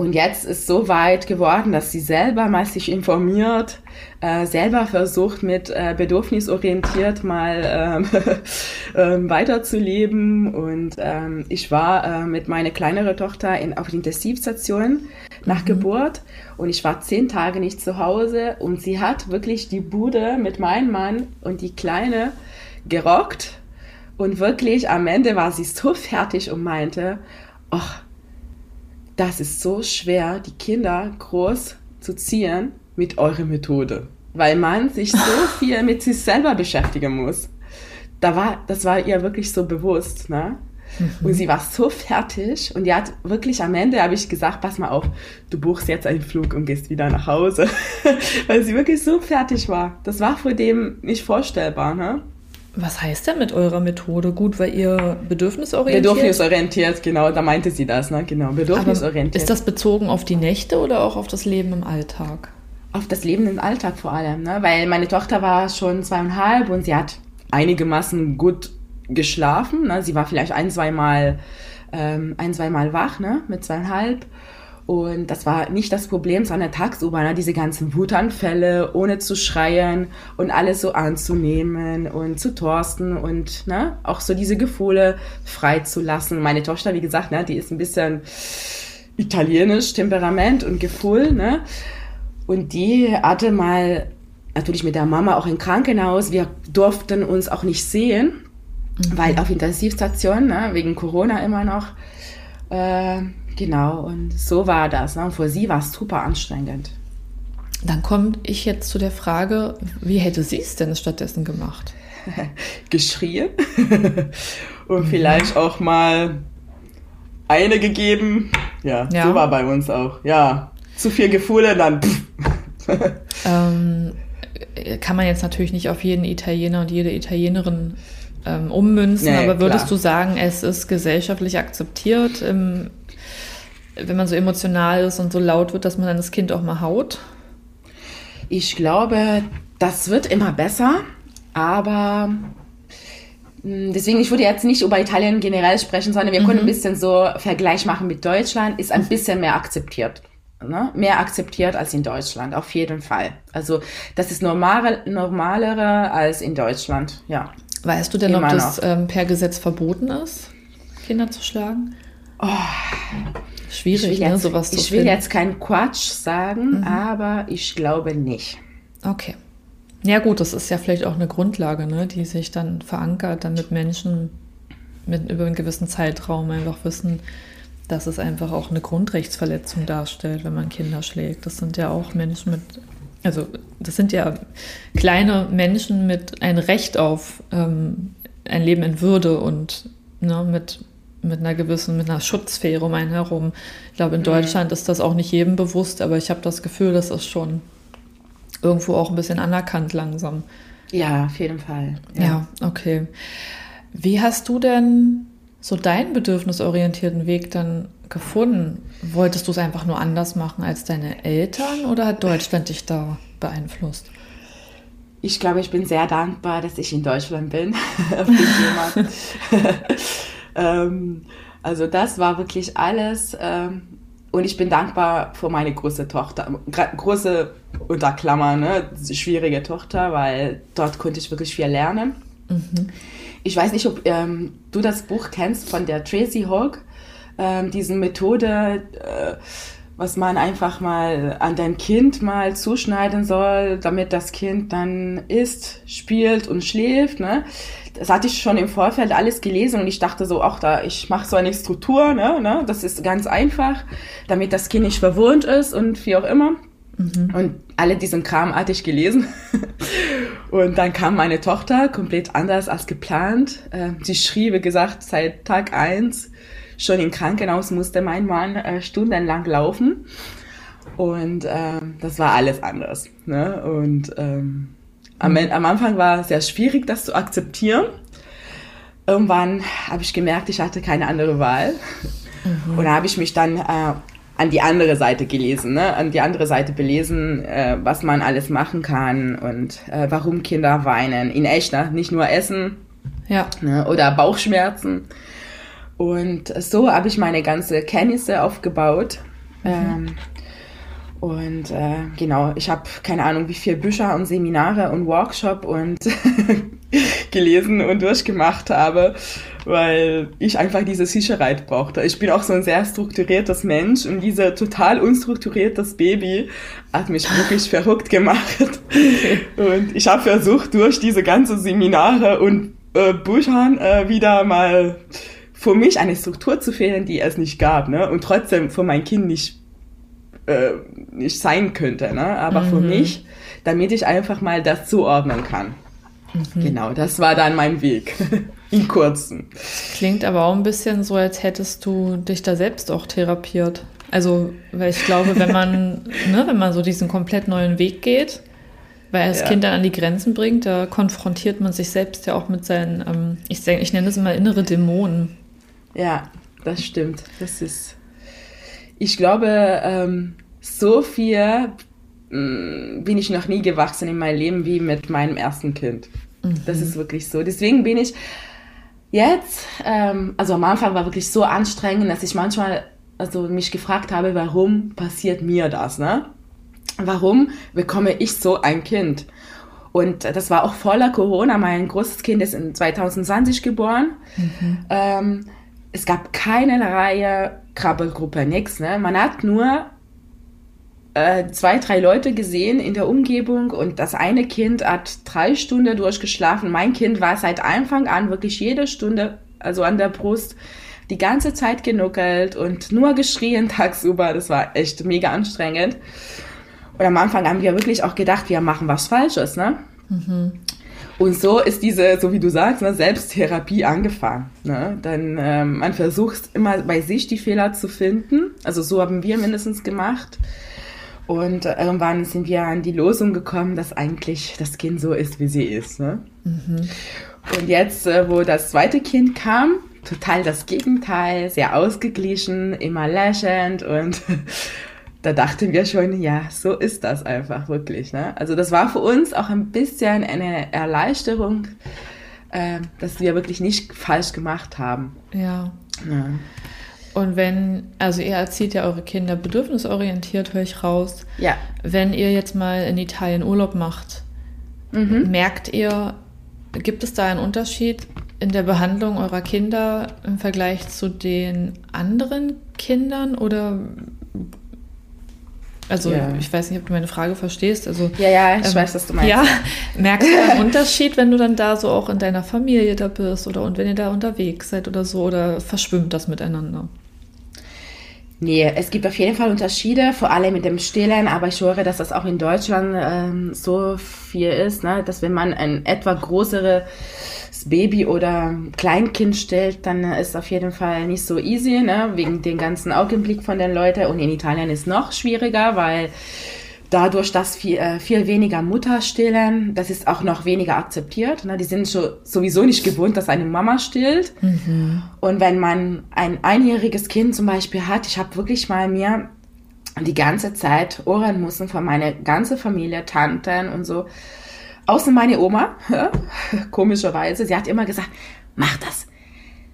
und jetzt ist so weit geworden, dass sie selber mal sich informiert, äh, selber versucht mit äh, bedürfnisorientiert mal ähm, äh, weiterzuleben. Und ähm, ich war äh, mit meiner kleineren Tochter in, auf der Intensivstation nach mhm. Geburt und ich war zehn Tage nicht zu Hause und sie hat wirklich die Bude mit meinem Mann und die Kleine gerockt. Und wirklich am Ende war sie so fertig und meinte, ach, das ist so schwer, die Kinder groß zu ziehen mit eurer Methode, weil man sich so viel mit sich selber beschäftigen muss. Da war, das war ihr wirklich so bewusst, ne? Mhm. Und sie war so fertig und die hat wirklich am Ende habe ich gesagt, pass mal auf, du buchst jetzt einen Flug und gehst wieder nach Hause, weil sie wirklich so fertig war. Das war vor dem nicht vorstellbar, ne? Was heißt denn mit eurer Methode? Gut, weil ihr bedürfnisorientiert? Bedürfnisorientiert, genau, da meinte sie das, ne? Genau, bedürfnisorientiert. Aber ist das bezogen auf die Nächte oder auch auf das Leben im Alltag? Auf das Leben im Alltag vor allem, ne? Weil meine Tochter war schon zweieinhalb und sie hat einigermaßen gut geschlafen. Ne? Sie war vielleicht ein, zweimal, ähm, ein, zweimal wach, ne? Mit zweieinhalb. Und das war nicht das Problem, sondern tagsüber, ne, diese ganzen Wutanfälle, ohne zu schreien und alles so anzunehmen und zu torsten und ne, auch so diese Gefühle freizulassen. Meine Tochter, wie gesagt, ne, die ist ein bisschen italienisch Temperament und Gefühl, ne? Und die hatte mal natürlich mit der Mama auch im Krankenhaus. Wir durften uns auch nicht sehen, mhm. weil auf Intensivstation, ne, wegen Corona immer noch. Äh, Genau, und so war das. Ne? Und für sie war es super anstrengend. Dann komme ich jetzt zu der Frage, wie hätte sie es denn stattdessen gemacht? Geschrien und vielleicht auch mal eine gegeben. Ja, ja, so war bei uns auch. Ja, zu viel Gefühle, dann. ähm, kann man jetzt natürlich nicht auf jeden Italiener und jede Italienerin ähm, ummünzen, nee, aber würdest klar. du sagen, es ist gesellschaftlich akzeptiert im wenn man so emotional ist und so laut wird, dass man dann das Kind auch mal haut? Ich glaube, das wird immer besser, aber hm, deswegen, ich würde jetzt nicht über Italien generell sprechen, sondern wir mhm. können ein bisschen so Vergleich machen mit Deutschland, ist ein bisschen mehr akzeptiert. Ne? Mehr akzeptiert als in Deutschland, auf jeden Fall. Also das ist normal, normalere als in Deutschland, ja. Weißt du denn, Immer ob das ähm, per Gesetz verboten ist, Kinder zu schlagen? Oh, Schwierig, ne, jetzt, sowas zu Ich will jetzt keinen Quatsch sagen, mhm. aber ich glaube nicht. Okay. Ja gut, das ist ja vielleicht auch eine Grundlage, ne, die sich dann verankert, damit Menschen mit über einen gewissen Zeitraum einfach wissen, dass es einfach auch eine Grundrechtsverletzung darstellt, wenn man Kinder schlägt. Das sind ja auch Menschen mit, also das sind ja kleine Menschen mit ein Recht auf ähm, ein Leben in Würde und ne, mit mit einer gewissen, mit einer Schutzsphäre um einen herum. Ich glaube, in mhm. Deutschland ist das auch nicht jedem bewusst, aber ich habe das Gefühl, das ist schon irgendwo auch ein bisschen anerkannt langsam. Ja, auf jeden Fall. Ja, ja okay. Wie hast du denn so deinen bedürfnisorientierten Weg dann gefunden? Wolltest du es einfach nur anders machen als deine Eltern oder hat Deutschland dich da beeinflusst? Ich glaube, ich bin sehr dankbar, dass ich in Deutschland bin. ähm, also das war wirklich alles. Ähm, und ich bin dankbar für meine große Tochter, große unter Klammern, ne, schwierige Tochter, weil dort konnte ich wirklich viel lernen. Mhm. Ich weiß nicht, ob ähm, du das Buch kennst von der Tracy Hawk, ähm, diese Methode, äh, was man einfach mal an dein Kind mal zuschneiden soll, damit das Kind dann isst, spielt und schläft. Ne? Das hatte ich schon im Vorfeld alles gelesen und ich dachte so, ach da, ich mache so eine Struktur, ne, ne? das ist ganz einfach, damit das Kind nicht verwohnt ist und wie auch immer. Mhm. Und alle diesen Kram hatte ich gelesen. und dann kam meine Tochter komplett anders als geplant. Ähm, sie schrie, wie gesagt, seit Tag eins schon im Krankenhaus musste mein Mann äh, stundenlang laufen. Und ähm, das war alles anders. Ne? Und ähm, am, am Anfang war es sehr schwierig, das zu akzeptieren. Irgendwann habe ich gemerkt, ich hatte keine andere Wahl. Mhm. Und da habe ich mich dann äh, an die andere Seite gelesen, ne? an die andere Seite belesen, äh, was man alles machen kann und äh, warum Kinder weinen. In echt, ne? nicht nur Essen ja. ne? oder Bauchschmerzen. Und so habe ich meine ganze Kenntnisse aufgebaut. Mhm. Ähm, und äh, genau, ich habe keine Ahnung, wie viele Bücher und Seminare und Workshop und gelesen und durchgemacht habe, weil ich einfach diese Sicherheit brauchte. Ich bin auch so ein sehr strukturiertes Mensch und dieser total unstrukturiertes Baby hat mich wirklich verrückt gemacht. Und ich habe versucht, durch diese ganzen Seminare und äh, Büchern äh, wieder mal für mich eine Struktur zu finden, die es nicht gab, ne? Und trotzdem für mein Kind nicht, äh, nicht sein könnte, ne? Aber mhm. für mich, damit ich einfach mal das zuordnen kann. Mhm. Genau, das war dann mein Weg. In kurzen. Klingt aber auch ein bisschen so, als hättest du dich da selbst auch therapiert. Also, weil ich glaube, wenn man, ne, wenn man so diesen komplett neuen Weg geht, weil er das ja. Kind dann an die Grenzen bringt, da konfrontiert man sich selbst ja auch mit seinen, ähm, ich, ich nenne es immer innere Dämonen. Ja, das stimmt. Das ist, ich glaube, ähm, so viel mh, mm, bin ich noch nie gewachsen in meinem Leben wie mit meinem ersten Kind. Mhm. Das ist wirklich so. Deswegen bin ich jetzt, ähm, also am Anfang war wirklich so anstrengend, dass ich manchmal also mich gefragt habe, warum passiert mir das, ne? Warum bekomme ich so ein Kind? Und das war auch voller Corona. Mein großes Kind ist in 2020 geboren. Mhm. Ähm, es gab keine Reihe Krabbelgruppe, nichts. Ne? Man hat nur äh, zwei, drei Leute gesehen in der Umgebung und das eine Kind hat drei Stunden durchgeschlafen. Mein Kind war seit Anfang an wirklich jede Stunde, also an der Brust, die ganze Zeit genuckelt und nur geschrien tagsüber. Das war echt mega anstrengend. Und am Anfang haben wir wirklich auch gedacht, wir machen was Falsches, ne? Mhm. Und so ist diese, so wie du sagst, ne, Selbsttherapie angefangen. Ne? Dann ähm, man versucht immer bei sich die Fehler zu finden. Also so haben wir mindestens gemacht. Und irgendwann sind wir an die Losung gekommen, dass eigentlich das Kind so ist, wie sie ist. Ne? Mhm. Und jetzt, äh, wo das zweite Kind kam, total das Gegenteil, sehr ausgeglichen, immer lächelnd und da dachten wir schon, ja, so ist das einfach wirklich. Ne? Also das war für uns auch ein bisschen eine Erleichterung, äh, dass wir wirklich nicht falsch gemacht haben. Ja. ja. Und wenn, also ihr erzieht ja eure Kinder bedürfnisorientiert, höre ich raus. Ja. Wenn ihr jetzt mal in Italien Urlaub macht, mhm. merkt ihr, gibt es da einen Unterschied in der Behandlung eurer Kinder im Vergleich zu den anderen Kindern oder also ja. ich weiß nicht, ob du meine Frage verstehst. Also, ja, ja, ich ähm, weiß, was du meinst. Ja, merkst du einen Unterschied, wenn du dann da so auch in deiner Familie da bist oder und wenn ihr da unterwegs seid oder so oder verschwimmt das miteinander? Nee, es gibt auf jeden Fall Unterschiede, vor allem mit dem Stillen, aber ich höre, dass das auch in Deutschland ähm, so viel ist, ne? dass wenn man ein etwa größere Baby oder Kleinkind stellt, dann ist auf jeden Fall nicht so easy, ne? wegen dem ganzen Augenblick von den Leuten. Und in Italien ist noch schwieriger, weil dadurch, dass viel, äh, viel weniger Mutter stillen, das ist auch noch weniger akzeptiert. Ne? Die sind schon sowieso nicht gewohnt, dass eine Mama stillt. Mhm. Und wenn man ein einjähriges Kind zum Beispiel hat, ich habe wirklich mal mir die ganze Zeit Ohren müssen von meiner ganzen Familie, Tanten und so. Außer meine Oma, komischerweise, sie hat immer gesagt, mach das,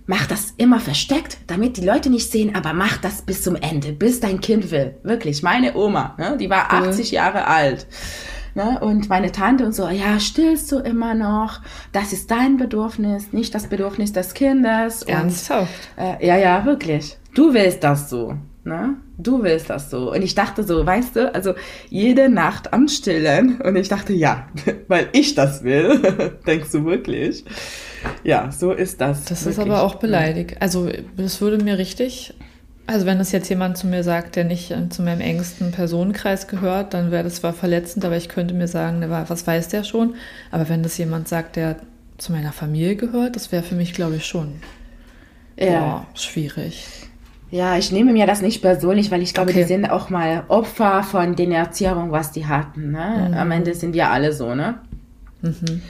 mach das immer versteckt, damit die Leute nicht sehen, aber mach das bis zum Ende, bis dein Kind will. Wirklich, meine Oma, ne, die war 80 Jahre alt. Ne, und meine Tante und so, ja, stillst du immer noch? Das ist dein Bedürfnis, nicht das Bedürfnis des Kindes. Ernsthaft? Und, äh, ja, ja, wirklich. Du willst das so. Ne? Du willst das so. Und ich dachte so, weißt du, also jede Nacht am Stillen. Und ich dachte, ja, weil ich das will. Denkst du wirklich? Ja, so ist das. Das wirklich. ist aber auch beleidigt. Also, das würde mir richtig. Also, wenn das jetzt jemand zu mir sagt, der nicht zu meinem engsten Personenkreis gehört, dann wäre das zwar verletzend, aber ich könnte mir sagen, was weiß der schon? Aber wenn das jemand sagt, der zu meiner Familie gehört, das wäre für mich, glaube ich, schon ja. Boah, schwierig. Ja, ich nehme mir das nicht persönlich, weil ich glaube, okay. die sind auch mal Opfer von den Erziehungen, was die hatten. Ne? Mhm. Am Ende sind wir alle so, ne? Mhm.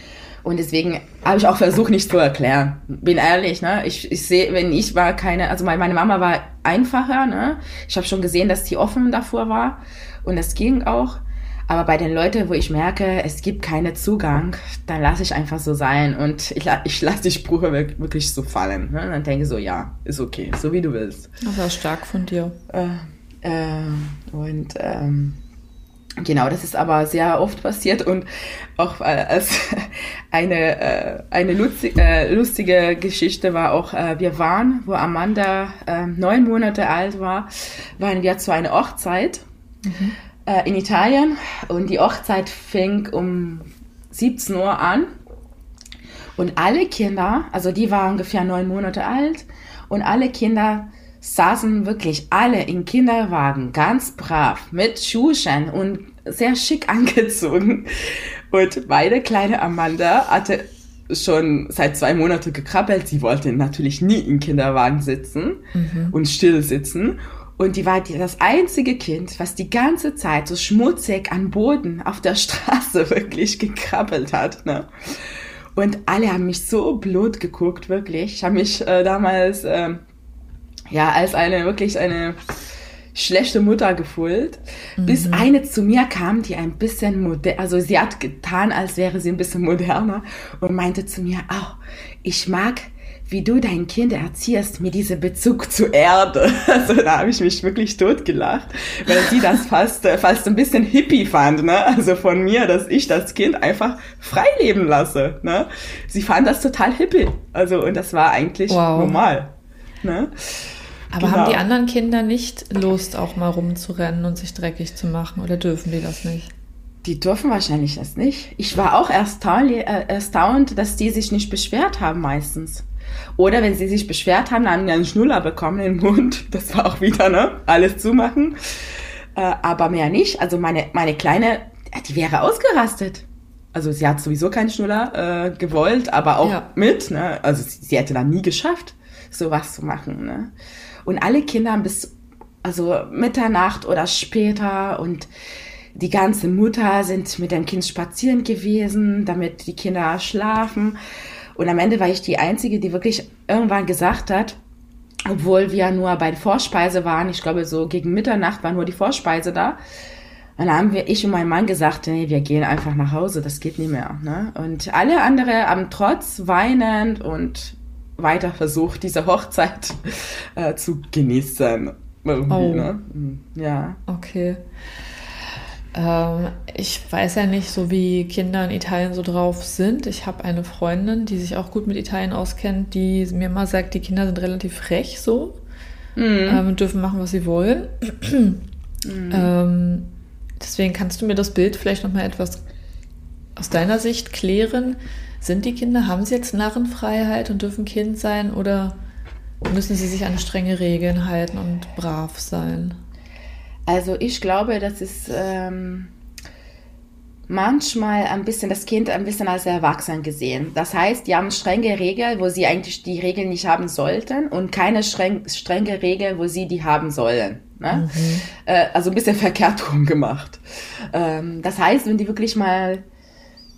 Und deswegen habe ich auch versucht, nicht zu erklären. Bin ehrlich, ne? Ich, ich sehe, wenn ich war keine, also meine Mama war einfacher, ne? Ich habe schon gesehen, dass die offen davor war und es ging auch. Aber bei den Leuten, wo ich merke, es gibt keinen Zugang, dann lasse ich einfach so sein und ich, ich lasse die Sprüche wirklich so fallen. Ne? Dann denke ich so, ja, ist okay, so wie du willst. Das war stark von dir. Äh, äh, und ähm, Genau, das ist aber sehr oft passiert und auch äh, als eine, äh, eine lustige, äh, lustige Geschichte war auch, äh, wir waren, wo Amanda äh, neun Monate alt war, waren wir zu einer Hochzeit. Mhm äh, in Italien und die Hochzeit fing um 17 Uhr an. Und alle Kinder, also die waren ungefähr neun Monate alt und alle Kinder saßen wirklich alle im Kinderwagen, ganz brav, mit Schuhchen und sehr schick angezogen. Und meine kleine Amanda hatte schon seit zwei Monaten gekrabbelt. Sie wollte natürlich nie im Kinderwagen sitzen mhm. und still sitzen. Und die war das einzige Kind, was die ganze Zeit so schmutzig am Boden auf der Straße wirklich gekrabbelt hat. Ne? Und alle haben mich so blut geguckt, wirklich. Ich habe mich äh, damals äh, ja als eine wirklich eine schlechte Mutter gefühlt, mhm. bis eine zu mir kam, die ein bisschen modern, also sie hat getan, als wäre sie ein bisschen moderner und meinte zu mir, oh, ich mag wie du dein Kind erziehst mit diesem Bezug zur Erde. Also da habe ich mich wirklich totgelacht, weil sie das fast, äh, fast ein bisschen hippie fand, ne? Also von mir, dass ich das Kind einfach frei leben lasse, ne? Sie fand das total hippie. Also und das war eigentlich wow. normal, ne? Aber genau. haben die anderen Kinder nicht Lust, auch mal rumzurennen und sich dreckig zu machen oder dürfen die das nicht? Die dürfen wahrscheinlich das nicht. Ich war auch äh, erstaunt, dass die sich nicht beschwert haben meistens. Oder wenn sie sich beschwert haben, haben die einen Schnuller bekommen im Mund. Das war auch wieder, ne? Alles zumachen. Äh, aber mehr nicht. Also meine, meine Kleine, die wäre ausgerastet. Also sie hat sowieso keinen Schnuller äh, gewollt, aber auch ja. mit. Ne? Also sie, sie hätte da nie geschafft, sowas zu machen. Ne? Und alle Kinder haben bis also Mitternacht oder später und die ganze Mutter sind mit dem Kind spazieren gewesen, damit die Kinder schlafen. Und am Ende war ich die Einzige, die wirklich irgendwann gesagt hat, obwohl wir nur bei der Vorspeise waren, ich glaube so gegen Mitternacht war nur die Vorspeise da. Und dann haben wir, ich und mein Mann gesagt, nee, wir gehen einfach nach Hause, das geht nicht mehr. Ne? Und alle anderen haben trotz weinend und weiter versucht, diese Hochzeit äh, zu genießen. Irgendwie, oh. ne? Ja. Okay. Ähm, ich weiß ja nicht, so wie Kinder in Italien so drauf sind. Ich habe eine Freundin, die sich auch gut mit Italien auskennt, die mir mal sagt, die Kinder sind relativ frech so mhm. ähm, dürfen machen, was sie wollen. Mhm. Ähm, deswegen kannst du mir das Bild vielleicht noch mal etwas aus deiner Sicht klären. Sind die Kinder, haben sie jetzt Narrenfreiheit und dürfen Kind sein oder müssen sie sich an strenge Regeln halten und brav sein? Also ich glaube, das ist, ähm, manchmal ein bisschen das Kind ein bisschen als erwachsen gesehen. Das heißt, die haben strenge Regeln, wo sie eigentlich die Regeln nicht haben sollten und keine streng, strenge Regeln, wo sie die haben sollen. Ne? Mhm. Äh, also ein bisschen verkehrt rum gemacht. Ähm, das heißt, wenn die wirklich mal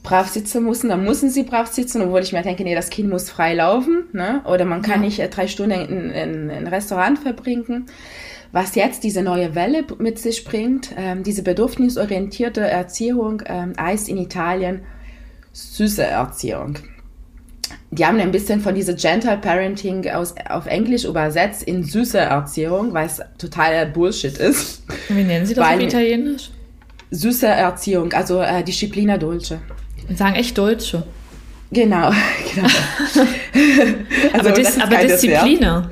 brav sitzen müssen, dann müssen sie brav sitzen, obwohl ich mir denke, nee, das Kind muss frei laufen, ne? oder man kann ja. nicht äh, drei Stunden in, in, in ein Restaurant verbringen. Was jetzt diese neue Welle mit sich bringt, ähm, diese bedürfnisorientierte Erziehung, ähm, heißt in Italien süße Erziehung. Die haben ein bisschen von dieser Gentle Parenting aus, auf Englisch übersetzt in süße Erziehung, weil es totaler Bullshit ist. Wie nennen Sie das weil, auf Italienisch? Süße Erziehung, also äh, Disciplina Dolce. Sagen echt Deutsche. Genau, genau. also, aber, Dis aber Disziplina.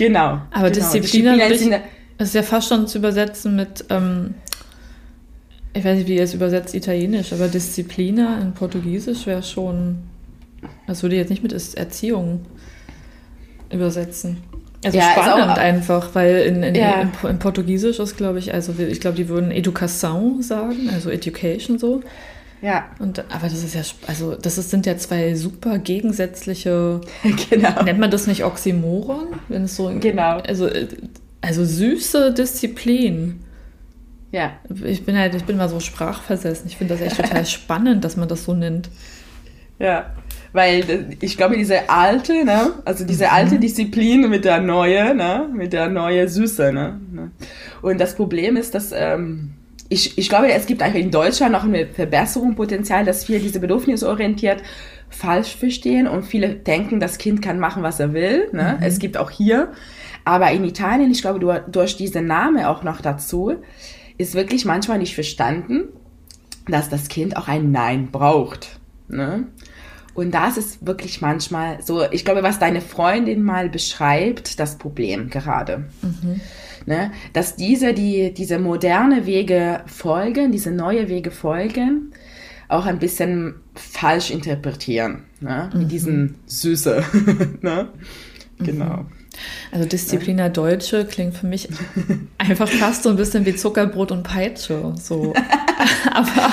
Genau. Aber genau. Disziplina, Disziplina ich, ist ja fast schon zu übersetzen mit, ähm, ich weiß nicht, wie ihr es übersetzt, Italienisch, aber Disziplina in Portugiesisch wäre schon, das würde ich jetzt nicht mit Erziehung übersetzen. Also ja, spannend auch, einfach, weil in, in, ja. in, in Portugiesisch ist, glaube ich, also ich glaube, die würden Educação sagen, also Education so. Ja. Und, aber das ist ja, also das ist, sind ja zwei super gegensätzliche, genau. nennt man das nicht Oxymoron? Wenn es so, genau. Also, also süße Disziplin. Ja. Ich bin halt, ich bin mal so sprachversessen. Ich finde das echt total spannend, dass man das so nennt. Ja, weil ich glaube, diese alte, ne, also diese mhm. alte Disziplin mit der neue, ne, mit der neue Süße, ne. ne. Und das Problem ist, dass ähm, ich, ich glaube, es gibt einfach in Deutschland noch ein Verbesserungspotenzial, dass viele diese bedürfnisorientiert falsch verstehen und viele denken, das Kind kann machen, was er will. Ne? Mhm. Es gibt auch hier. Aber in Italien, ich glaube, durch diesen Namen auch noch dazu, ist wirklich manchmal nicht verstanden, dass das Kind auch ein Nein braucht. Ne? Und das ist wirklich manchmal so, ich glaube, was deine Freundin mal beschreibt, das Problem gerade. Mhm ne, dass diese, die, diese moderne Wege folgen, diese neue Wege folgen, auch ein bisschen falsch interpretieren, ne, mhm. mit diesen Süße, ne, genau. Mhm. Also Disziplina Deutsche klingt für mich einfach fast so ein bisschen wie Zuckerbrot und Peitsche. So. Aber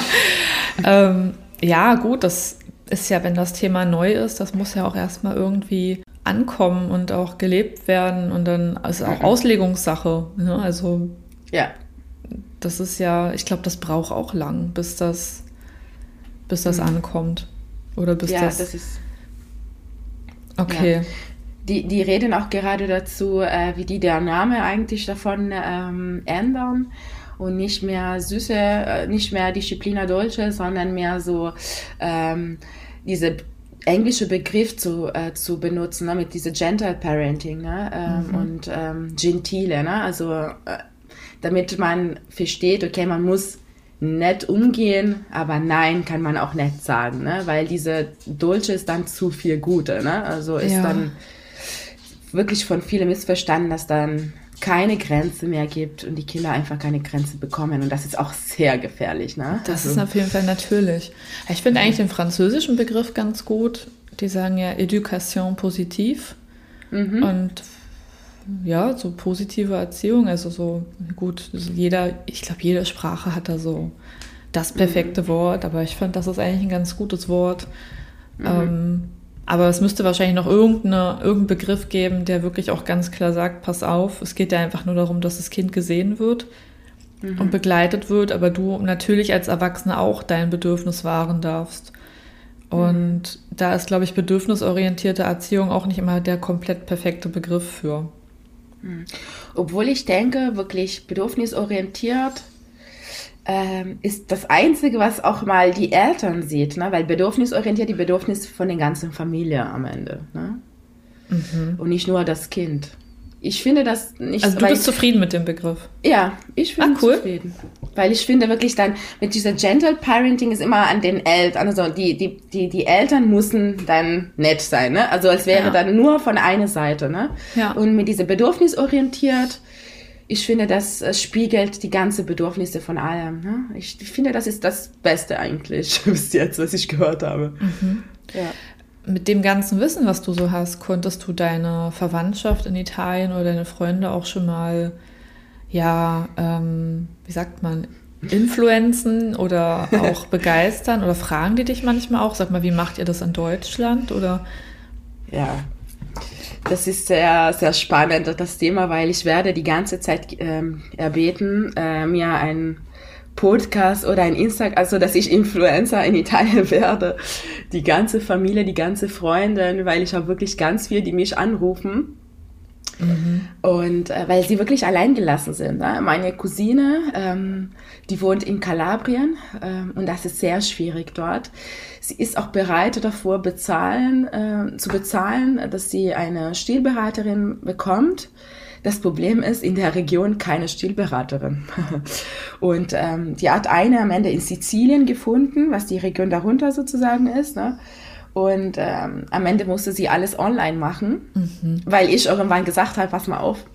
ähm, ja, gut, das ist ja, wenn das Thema neu ist, das muss ja auch erstmal irgendwie ankommen und auch gelebt werden und dann ist auch Auslegungssache. Ne? Also ja, das ist ja, ich glaube, das braucht auch lang, bis das, bis das mhm. ankommt oder bis ja, das. das ist okay. Ja. Die, die reden auch gerade dazu, äh, wie die der Name eigentlich davon ähm, ändern und nicht mehr süße, äh, nicht mehr Disciplina Dolce, sondern mehr so ähm, diese englische Begriff zu, äh, zu benutzen, ne, mit diesem Gentle Parenting ne, ähm, mhm. und ähm, Gentile, ne, also äh, damit man versteht, okay, man muss nett umgehen, aber nein kann man auch nett sagen, ne, weil diese Dolce ist dann zu viel Gute, ne, also ist ja. dann wirklich von vielen missverstanden, dass dann keine Grenze mehr gibt und die Kinder einfach keine Grenze bekommen. Und das ist auch sehr gefährlich. Ne? Das also. ist auf jeden Fall natürlich. Ich finde eigentlich den französischen Begriff ganz gut. Die sagen ja Education positiv. Mhm. Und ja, so positive Erziehung. Also so gut, jeder, ich glaube, jede Sprache hat da so das perfekte mhm. Wort. Aber ich finde, das ist eigentlich ein ganz gutes Wort. Mhm. Ähm, aber es müsste wahrscheinlich noch irgendeine, irgendeinen Begriff geben, der wirklich auch ganz klar sagt, pass auf, es geht ja einfach nur darum, dass das Kind gesehen wird mhm. und begleitet wird, aber du natürlich als Erwachsene auch dein Bedürfnis wahren darfst. Und mhm. da ist, glaube ich, bedürfnisorientierte Erziehung auch nicht immer der komplett perfekte Begriff für. Mhm. Obwohl ich denke, wirklich bedürfnisorientiert ähm, ist das Einzige, was auch mal die Eltern sieht, ne? weil bedürfnisorientiert die Bedürfnisse von der ganzen Familie am Ende. Ne? Mhm. Und nicht nur das Kind. Ich finde das nicht. Also du bist zufrieden mit dem Begriff? Ja, ich bin ah, cool. zufrieden. Weil ich finde wirklich dann, mit dieser Gentle Parenting ist immer an den Eltern, also die, die, die, die Eltern müssen dann nett sein, ne? Also als wäre ja. dann nur von einer Seite, ne? Ja. Und mit dieser bedürfnisorientiert, ich finde, das äh, spiegelt die ganze Bedürfnisse von allem. Ne? Ich finde, das ist das Beste eigentlich bis jetzt, was ich gehört habe. Mhm. Ja. Mit dem ganzen Wissen, was du so hast, konntest du deine Verwandtschaft in Italien oder deine Freunde auch schon mal, ja, ähm, wie sagt man, influenzen oder auch begeistern? Oder fragen die dich manchmal auch? Sag mal, wie macht ihr das in Deutschland? Oder? Ja, das ist sehr, sehr spannend, das Thema, weil ich werde die ganze Zeit ähm, erbeten, äh, mir ein Podcast oder ein Instagram, also dass ich Influencer in Italien werde. Die ganze Familie, die ganze Freundin, weil ich habe wirklich ganz viel, die mich anrufen Mhm. Und äh, weil sie wirklich allein gelassen sind. Ne? Meine Cousine, ähm, die wohnt in Kalabrien ähm, und das ist sehr schwierig dort. Sie ist auch bereit davor bezahlen, äh, zu bezahlen, dass sie eine Stilberaterin bekommt. Das Problem ist in der Region keine Stilberaterin. und ähm, die hat eine am Ende in Sizilien gefunden, was die Region darunter sozusagen ist. Ne? Und ähm, am Ende musste sie alles online machen, mhm. weil ich irgendwann gesagt habe, pass mal auf,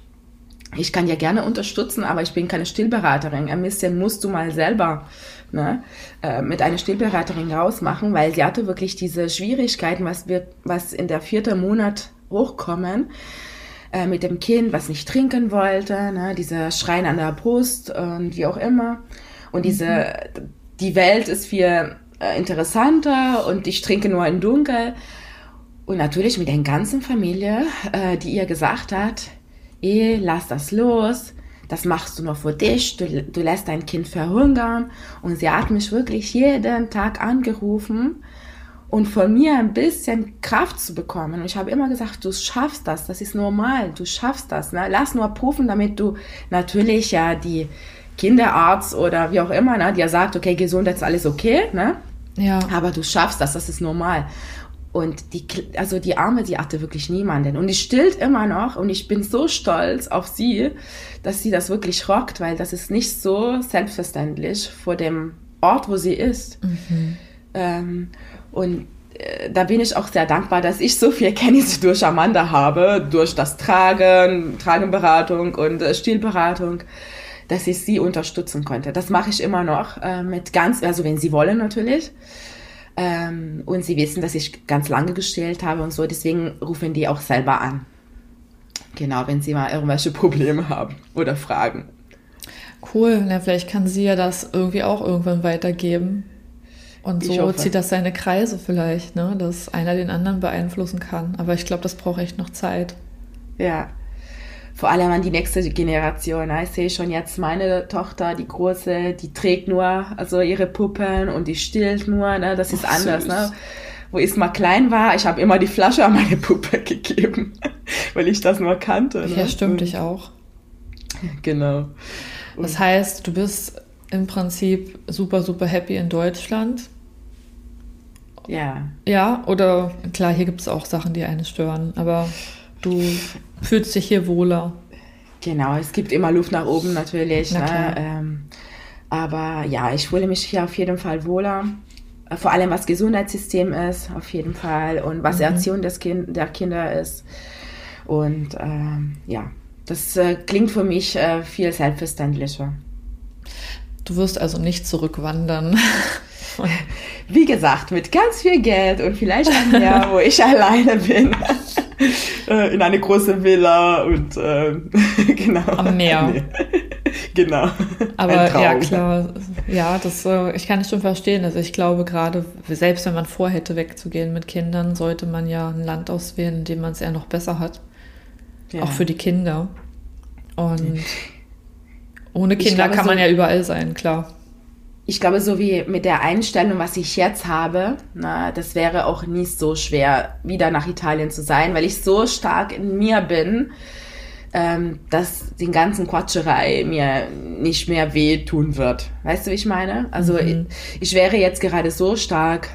ich kann ja gerne unterstützen, aber ich bin keine Stillberaterin. Ein bisschen musst du mal selber ne, äh, mit einer Stillberaterin rausmachen, weil sie hatte wirklich diese Schwierigkeiten, was, wird, was in der vierten Monat hochkommen äh, mit dem Kind, was nicht trinken wollte, ne, diese Schreien an der Brust und wie auch immer. Und diese, mhm. die Welt ist für äh, interessanter und ich trinke nur im Dunkel. Und natürlich mit der ganzen Familie, äh, die ihr gesagt hat, eh, lass das los, das machst du nur für dich, du, du lässt dein Kind verhungern. Und sie hat mich wirklich jeden Tag angerufen und von mir ein bisschen Kraft zu bekommen. Und ich habe immer gesagt, du schaffst das, das ist normal, du schaffst das. Ne? Lass nur prüfen, damit du natürlich ja die Kinderarzt oder wie auch immer, ne, der sagt, okay, Gesundheit ist alles okay, ne? Ja. Aber du schaffst das, das ist normal. Und die, also die Arme, die hatte wirklich niemanden. Und die stillt immer noch. Und ich bin so stolz auf sie, dass sie das wirklich rockt, weil das ist nicht so selbstverständlich vor dem Ort, wo sie ist. Mhm. Ähm, und äh, da bin ich auch sehr dankbar, dass ich so viel Kenntnisse durch Amanda habe, durch das Tragen, Tragenberatung und äh, Stilberatung dass ich sie unterstützen konnte. Das mache ich immer noch äh, mit ganz, also wenn sie wollen natürlich. Ähm, und sie wissen, dass ich ganz lange gestellt habe und so, deswegen rufen die auch selber an. Genau, wenn sie mal irgendwelche Probleme haben oder Fragen. Cool, na, vielleicht kann sie ja das irgendwie auch irgendwann weitergeben. Und so zieht das seine Kreise vielleicht, ne? dass einer den anderen beeinflussen kann. Aber ich glaube, das braucht echt noch Zeit. Ja, vor allem an die nächste Generation. Ich sehe schon jetzt meine Tochter, die große, die trägt nur also ihre Puppen und die stillt nur. Ne? Das ist Ach, anders. Ne? Wo ich mal klein war, ich habe immer die Flasche an meine Puppe gegeben, weil ich das nur kannte. Ne? Ja, stimmt, ich auch. Genau. Und das heißt, du bist im Prinzip super, super happy in Deutschland. Ja. Ja, oder klar, hier gibt es auch Sachen, die einen stören, aber du fühlst dich hier wohler. Genau, es gibt immer Luft nach oben natürlich. Ne? Ähm, aber ja, ich fühle mich hier auf jeden Fall wohler. Vor allem was Gesundheitssystem ist, auf jeden Fall. Und was mhm. Erziehung des kind, der Kinder ist. Und ähm, ja, das äh, klingt für mich äh, viel selbstverständlicher. Du wirst also nicht zurückwandern. Wie gesagt, mit ganz viel Geld und vielleicht ein Jahr, wo ich alleine bin. Äh, in eine große Villa und äh, genau. Am Meer. Nee. genau. Aber ja, klar. Ja, das, äh, ich kann es schon verstehen. Also ich glaube gerade, selbst wenn man vorhätte wegzugehen mit Kindern, sollte man ja ein Land auswählen, in dem man es eher noch besser hat. Ja. Auch für die Kinder. Und ohne Kinder glaube, kann man so ja überall sein, klar ich glaube, so wie mit der Einstellung, was ich jetzt habe, na, das wäre auch nicht so schwer, wieder nach Italien zu sein, weil ich so stark in mir bin, ähm, dass den ganzen Quatscherei mir nicht mehr wehtun wird. Weißt du, wie ich meine? Also mhm. ich, ich wäre jetzt gerade so stark,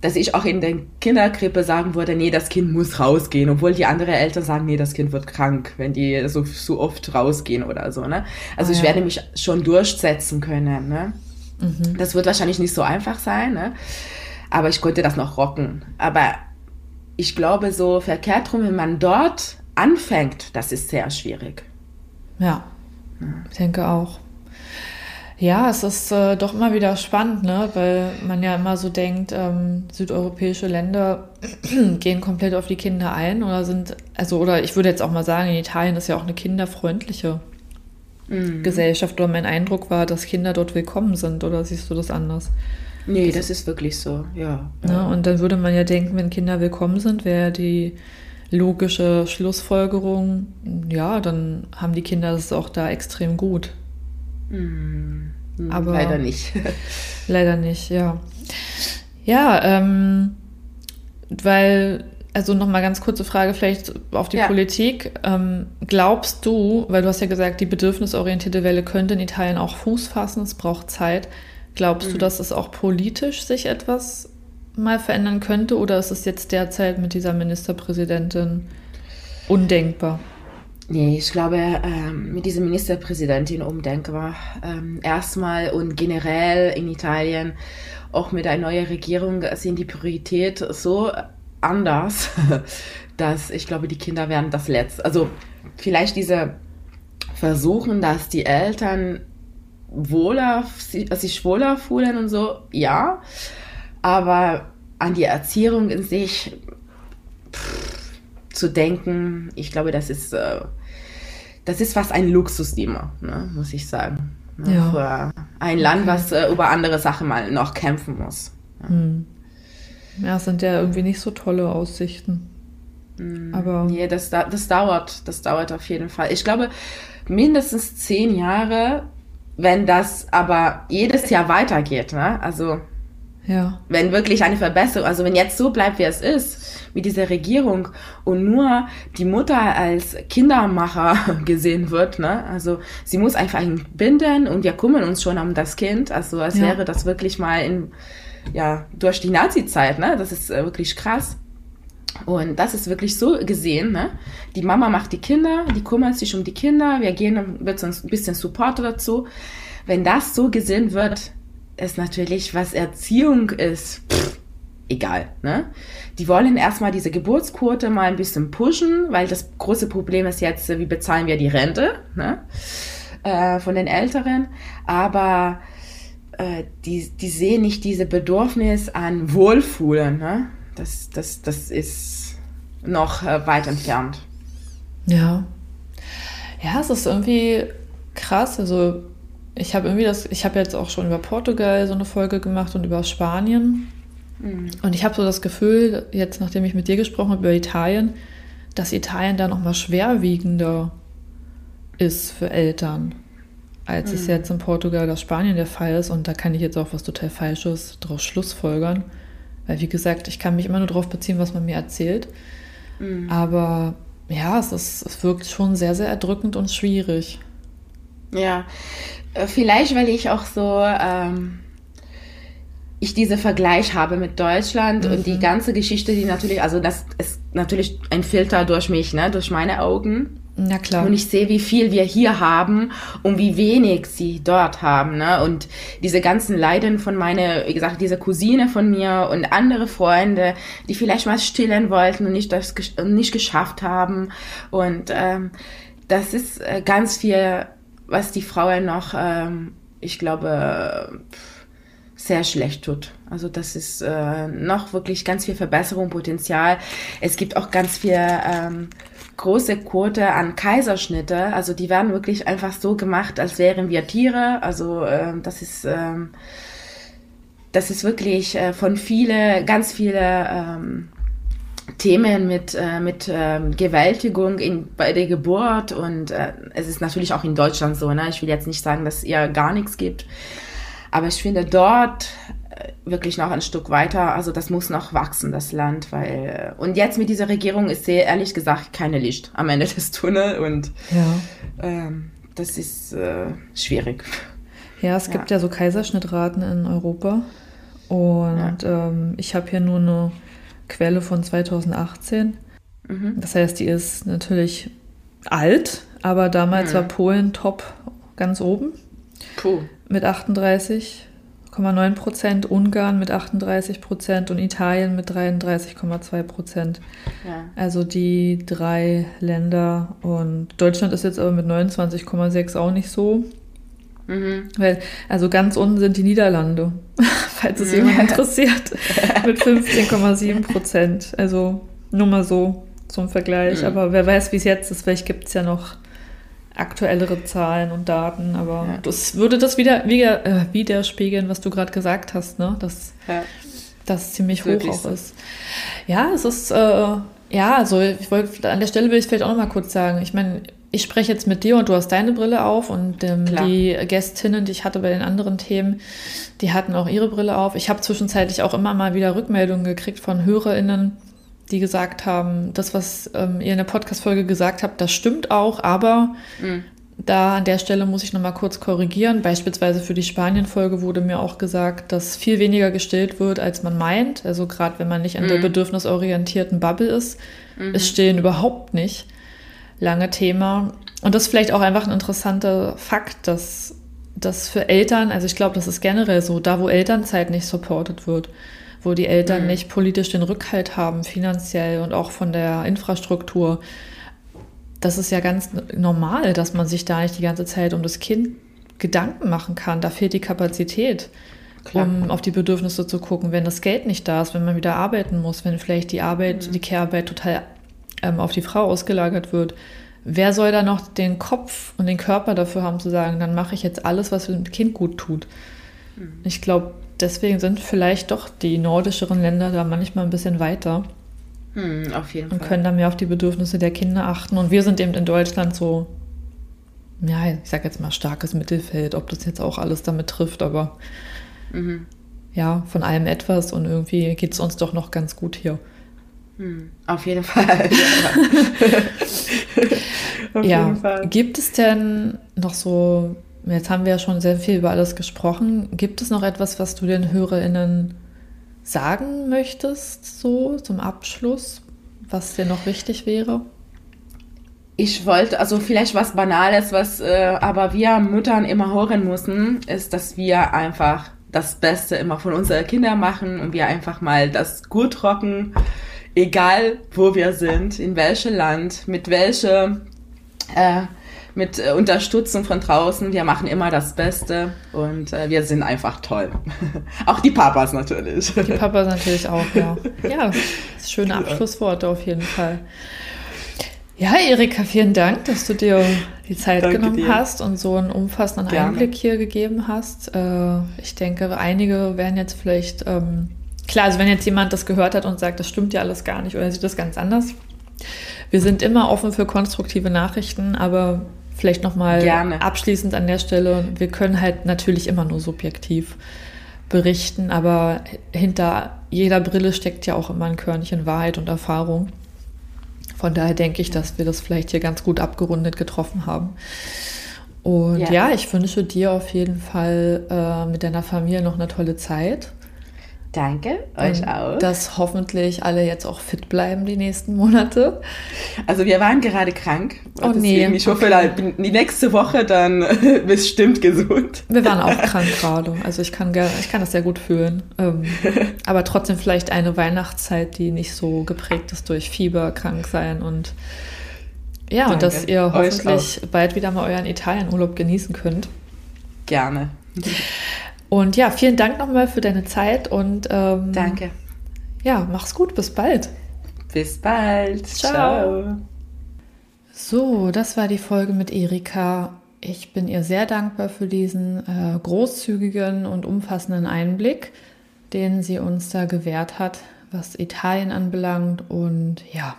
dass ich auch in der Kinderkrippe sagen würde, nee, das Kind muss rausgehen, obwohl die anderen Eltern sagen, nee, das Kind wird krank, wenn die so, so oft rausgehen oder so, ne? Also oh, ich ja. werde mich schon durchsetzen können, ne? Mhm. Das wird wahrscheinlich nicht so einfach sein, ne? aber ich konnte das noch rocken. Aber ich glaube, so verkehrt rum, wenn man dort anfängt, das ist sehr schwierig. Ja, ja. ich denke auch. Ja, es ist äh, doch immer wieder spannend, ne? weil man ja immer so denkt, ähm, südeuropäische Länder gehen komplett auf die Kinder ein oder sind, also, oder ich würde jetzt auch mal sagen, in Italien ist ja auch eine kinderfreundliche mhm. Gesellschaft oder mein Eindruck war, dass Kinder dort willkommen sind. Oder siehst du das anders? Nee, das ist wirklich so, ja. ja. Und dann würde man ja denken, wenn Kinder willkommen sind, wäre die logische Schlussfolgerung, ja, dann haben die Kinder es auch da extrem gut. Mhm. Aber leider nicht. leider nicht, ja. Ja, ähm, weil, also nochmal ganz kurze Frage vielleicht auf die ja. Politik. Ähm, glaubst du, weil du hast ja gesagt, die bedürfnisorientierte Welle könnte in Italien auch Fuß fassen, es braucht Zeit. Glaubst mhm. du, dass es auch politisch sich etwas mal verändern könnte oder ist es jetzt derzeit mit dieser Ministerpräsidentin undenkbar? Nee, ich glaube, ähm, mit dieser Ministerpräsidentin undenkbar. Ähm, erstmal und generell in Italien, auch mit einer neuen Regierung, sind die Priorität so anders, dass ich glaube, die Kinder werden das letzte. Also vielleicht diese Versuchen, dass die Eltern wohler, sich wohler fühlen und so, ja. Aber an die Erziehung in sich pff, zu denken, ich glaube, das ist, äh, das ist fast ein Luxusthema, ne, muss ich sagen. Ne, ja. Für ein Land, was äh, über andere Sachen mal noch kämpfen muss. Ja. Hm. Ja, sind ja irgendwie nicht so tolle Aussichten. Hm. Aber nee, das, das dauert, das dauert auf jeden Fall. Ich glaube, mindestens zehn Jahre wenn das aber jedes Jahr weitergeht, ne? Also ja. wenn wirklich eine Verbesserung, also wenn jetzt so bleibt, wie es ist, mit dieser Regierung und nur die Mutter als Kindermacher gesehen wird, ne? Also sie muss einfach binden und wir kümmern uns schon um das Kind, also als ja. wäre das wirklich mal in, ja, durch die Nazi-Zeit, ne? Das ist äh, wirklich krass. Und das ist wirklich so gesehen, ne? Die Mama macht die Kinder, die kümmert sich um die Kinder, wir gehen wird uns ein bisschen Support dazu. Wenn das so gesehen wird, ist natürlich, was Erziehung ist, pff, egal, ne? Die wollen erstmal diese Geburtsquote mal ein bisschen pushen, weil das große Problem ist jetzt, wie bezahlen wir die Rente, ne? Äh, von den Älteren. Aber äh, die, die sehen nicht diese Bedürfnis an Wohlfühlen, ne? das, das, das ist noch äh, weit entfernt. Ja. Ja, es ist irgendwie krass. Also ich habe irgendwie das, ich habe jetzt auch schon über Portugal so eine Folge gemacht und über Spanien. Mhm. Und ich habe so das Gefühl, jetzt nachdem ich mit dir gesprochen habe über Italien, dass Italien da nochmal schwerwiegender ist für Eltern, als mhm. es jetzt in Portugal oder Spanien der Fall ist. Und da kann ich jetzt auch was total Falsches daraus schlussfolgern. Weil, wie gesagt, ich kann mich immer nur darauf beziehen, was man mir erzählt. Mhm. Aber ja, es, ist, es wirkt schon sehr, sehr erdrückend und schwierig. Ja, äh, vielleicht, weil ich auch so, ähm, ich diese Vergleich habe mit Deutschland mhm. und die mhm. ganze Geschichte, die natürlich, also das ist natürlich ein Filter durch mich, ne, durch meine Augen. Na klar. Und ich sehe, wie viel wir hier haben und wie wenig sie dort haben. Ne? Und diese ganzen Leiden von meiner, wie gesagt, diese Cousine von mir und andere Freunde, die vielleicht mal stillen wollten und nicht das nicht geschafft haben. Und ähm, das ist äh, ganz viel, was die Frauen noch, ähm, ich glaube, sehr schlecht tut. Also das ist äh, noch wirklich ganz viel Verbesserungspotenzial. Es gibt auch ganz viel ähm, große Quote an Kaiserschnitte. Also die werden wirklich einfach so gemacht, als wären wir Tiere. Also äh, das ist ähm, das ist wirklich äh, von viele, ganz viele ähm, Themen mit, äh, mit ähm, Gewältigung in, bei der Geburt und äh, es ist natürlich auch in Deutschland so. Ne? Ich will jetzt nicht sagen, dass ihr gar nichts gibt, aber ich finde dort wirklich noch ein Stück weiter. Also das muss noch wachsen, das Land, weil äh, und jetzt mit dieser Regierung ist sehr ehrlich gesagt keine Licht am Ende des Tunnels und ja. ähm, das ist äh, schwierig. Ja, es gibt ja. ja so Kaiserschnittraten in Europa und ja. ähm, ich habe hier nur eine Quelle von 2018. Mhm. Das heißt, die ist natürlich alt, aber damals mhm. war Polen top ganz oben. Puh. Mit 38 8,9 Prozent, Ungarn mit 38 Prozent und Italien mit 33,2 Prozent. Ja. Also die drei Länder und Deutschland ist jetzt aber mit 29,6 auch nicht so. Mhm. Weil, also ganz unten sind die Niederlande, falls es jemand interessiert, mit 15,7 Prozent. Also nur mal so zum Vergleich. Mhm. Aber wer weiß, wie es jetzt ist, vielleicht gibt es ja noch aktuellere Zahlen und Daten, aber ja. das würde das wieder, wieder äh, widerspiegeln, was du gerade gesagt hast, ne? Dass ja. das ziemlich hoch auch so. ist. Ja, es ist, äh, ja, also ich wollte, an der Stelle will ich vielleicht auch noch mal kurz sagen, ich meine, ich spreche jetzt mit dir und du hast deine Brille auf und ähm, die Gästinnen, die ich hatte bei den anderen Themen, die hatten auch ihre Brille auf. Ich habe zwischenzeitlich auch immer mal wieder Rückmeldungen gekriegt von HörerInnen, die gesagt haben, das, was ähm, ihr in der Podcast-Folge gesagt habt, das stimmt auch, aber mhm. da an der Stelle muss ich nochmal kurz korrigieren. Beispielsweise für die Spanien-Folge wurde mir auch gesagt, dass viel weniger gestillt wird, als man meint. Also gerade wenn man nicht in mhm. der bedürfnisorientierten Bubble ist, mhm. ist Stillen überhaupt nicht lange Thema. Und das ist vielleicht auch einfach ein interessanter Fakt, dass das für Eltern, also ich glaube, das ist generell so, da wo Elternzeit nicht supported wird, wo die Eltern mhm. nicht politisch den Rückhalt haben, finanziell und auch von der Infrastruktur. Das ist ja ganz normal, dass man sich da nicht die ganze Zeit um das Kind Gedanken machen kann. Da fehlt die Kapazität, Klar. um auf die Bedürfnisse zu gucken. Wenn das Geld nicht da ist, wenn man wieder arbeiten muss, wenn vielleicht die Arbeit, mhm. die Care-Arbeit total ähm, auf die Frau ausgelagert wird, wer soll da noch den Kopf und den Körper dafür haben zu sagen, dann mache ich jetzt alles, was dem Kind gut tut? Mhm. Ich glaube, deswegen sind vielleicht doch die nordischeren Länder da manchmal ein bisschen weiter. Hm, auf jeden und Fall. können da mehr auf die Bedürfnisse der Kinder achten. Und wir sind eben in Deutschland so, ja, ich sag jetzt mal starkes Mittelfeld, ob das jetzt auch alles damit trifft, aber mhm. ja, von allem etwas und irgendwie geht es uns doch noch ganz gut hier. Hm, auf jeden Fall. auf ja. jeden Fall. Gibt es denn noch so Jetzt haben wir ja schon sehr viel über alles gesprochen. Gibt es noch etwas, was du den HörerInnen sagen möchtest, so zum Abschluss, was dir noch wichtig wäre? Ich wollte, also vielleicht was Banales, was äh, aber wir Müttern immer hören müssen, ist, dass wir einfach das Beste immer von unseren Kindern machen und wir einfach mal das gut rocken, egal wo wir sind, in welchem Land, mit welcher äh, mit äh, Unterstützung von draußen. Wir machen immer das Beste und äh, wir sind einfach toll. auch die Papas natürlich. Die Papas natürlich auch, ja. Ja, schöne Abschlussworte auf jeden Fall. Ja, Erika, vielen Dank, dass du dir die Zeit Danke genommen dir. hast und so einen umfassenden Gerne. Einblick hier gegeben hast. Äh, ich denke, einige werden jetzt vielleicht, ähm, klar, also wenn jetzt jemand das gehört hat und sagt, das stimmt ja alles gar nicht oder sieht das ganz anders. Wir sind immer offen für konstruktive Nachrichten, aber Vielleicht nochmal abschließend an der Stelle. Wir können halt natürlich immer nur subjektiv berichten, aber hinter jeder Brille steckt ja auch immer ein Körnchen Wahrheit und Erfahrung. Von daher denke ich, dass wir das vielleicht hier ganz gut abgerundet getroffen haben. Und ja, ja ich wünsche dir auf jeden Fall äh, mit deiner Familie noch eine tolle Zeit. Danke, euch Und auch. Dass hoffentlich alle jetzt auch fit bleiben die nächsten Monate. Also wir waren gerade krank. Oh nee. Ich hoffe, okay. die nächste Woche dann bestimmt gesund. Wir waren auch krank gerade. Also ich kann, ich kann das sehr gut fühlen. Ähm, aber trotzdem vielleicht eine Weihnachtszeit, die nicht so geprägt ist durch Fieber, krank sein und ja, Danke. und dass ihr hoffentlich bald wieder mal euren Italienurlaub genießen könnt. Gerne. Und ja, vielen Dank nochmal für deine Zeit und ähm, danke. Ja, mach's gut, bis bald. Bis bald. Ciao. Ciao. So, das war die Folge mit Erika. Ich bin ihr sehr dankbar für diesen äh, großzügigen und umfassenden Einblick, den sie uns da gewährt hat, was Italien anbelangt. Und ja,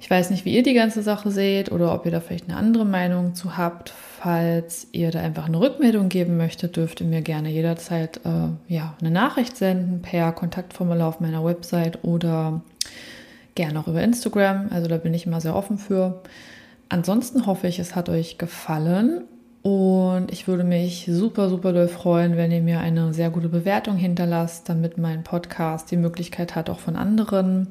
ich weiß nicht, wie ihr die ganze Sache seht oder ob ihr da vielleicht eine andere Meinung zu habt. Falls ihr da einfach eine Rückmeldung geben möchtet, dürft ihr mir gerne jederzeit äh, ja, eine Nachricht senden per Kontaktformular auf meiner Website oder gerne auch über Instagram. Also da bin ich immer sehr offen für. Ansonsten hoffe ich, es hat euch gefallen und ich würde mich super, super doll freuen, wenn ihr mir eine sehr gute Bewertung hinterlasst, damit mein Podcast die Möglichkeit hat, auch von anderen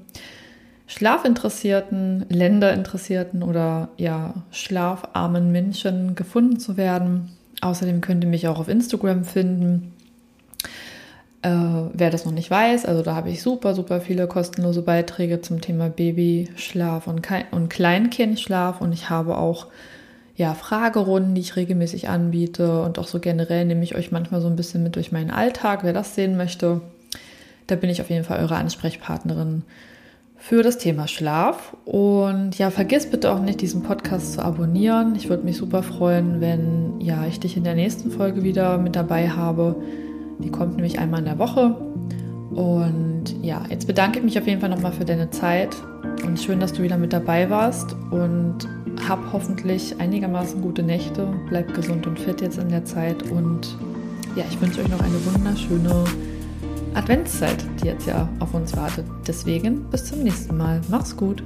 Schlafinteressierten, Länderinteressierten oder ja, schlafarmen Menschen gefunden zu werden. Außerdem könnt ihr mich auch auf Instagram finden. Äh, wer das noch nicht weiß, also da habe ich super, super viele kostenlose Beiträge zum Thema Babyschlaf und, und Kleinkindschlaf und ich habe auch ja, Fragerunden, die ich regelmäßig anbiete und auch so generell nehme ich euch manchmal so ein bisschen mit durch meinen Alltag, wer das sehen möchte. Da bin ich auf jeden Fall eure Ansprechpartnerin für das Thema Schlaf. Und ja, vergiss bitte auch nicht, diesen Podcast zu abonnieren. Ich würde mich super freuen, wenn ja, ich dich in der nächsten Folge wieder mit dabei habe. Die kommt nämlich einmal in der Woche. Und ja, jetzt bedanke ich mich auf jeden Fall nochmal für deine Zeit und schön, dass du wieder mit dabei warst und hab hoffentlich einigermaßen gute Nächte. Bleib gesund und fit jetzt in der Zeit und ja, ich wünsche euch noch eine wunderschöne Adventszeit, die jetzt ja auf uns wartet. Deswegen bis zum nächsten Mal. Mach's gut.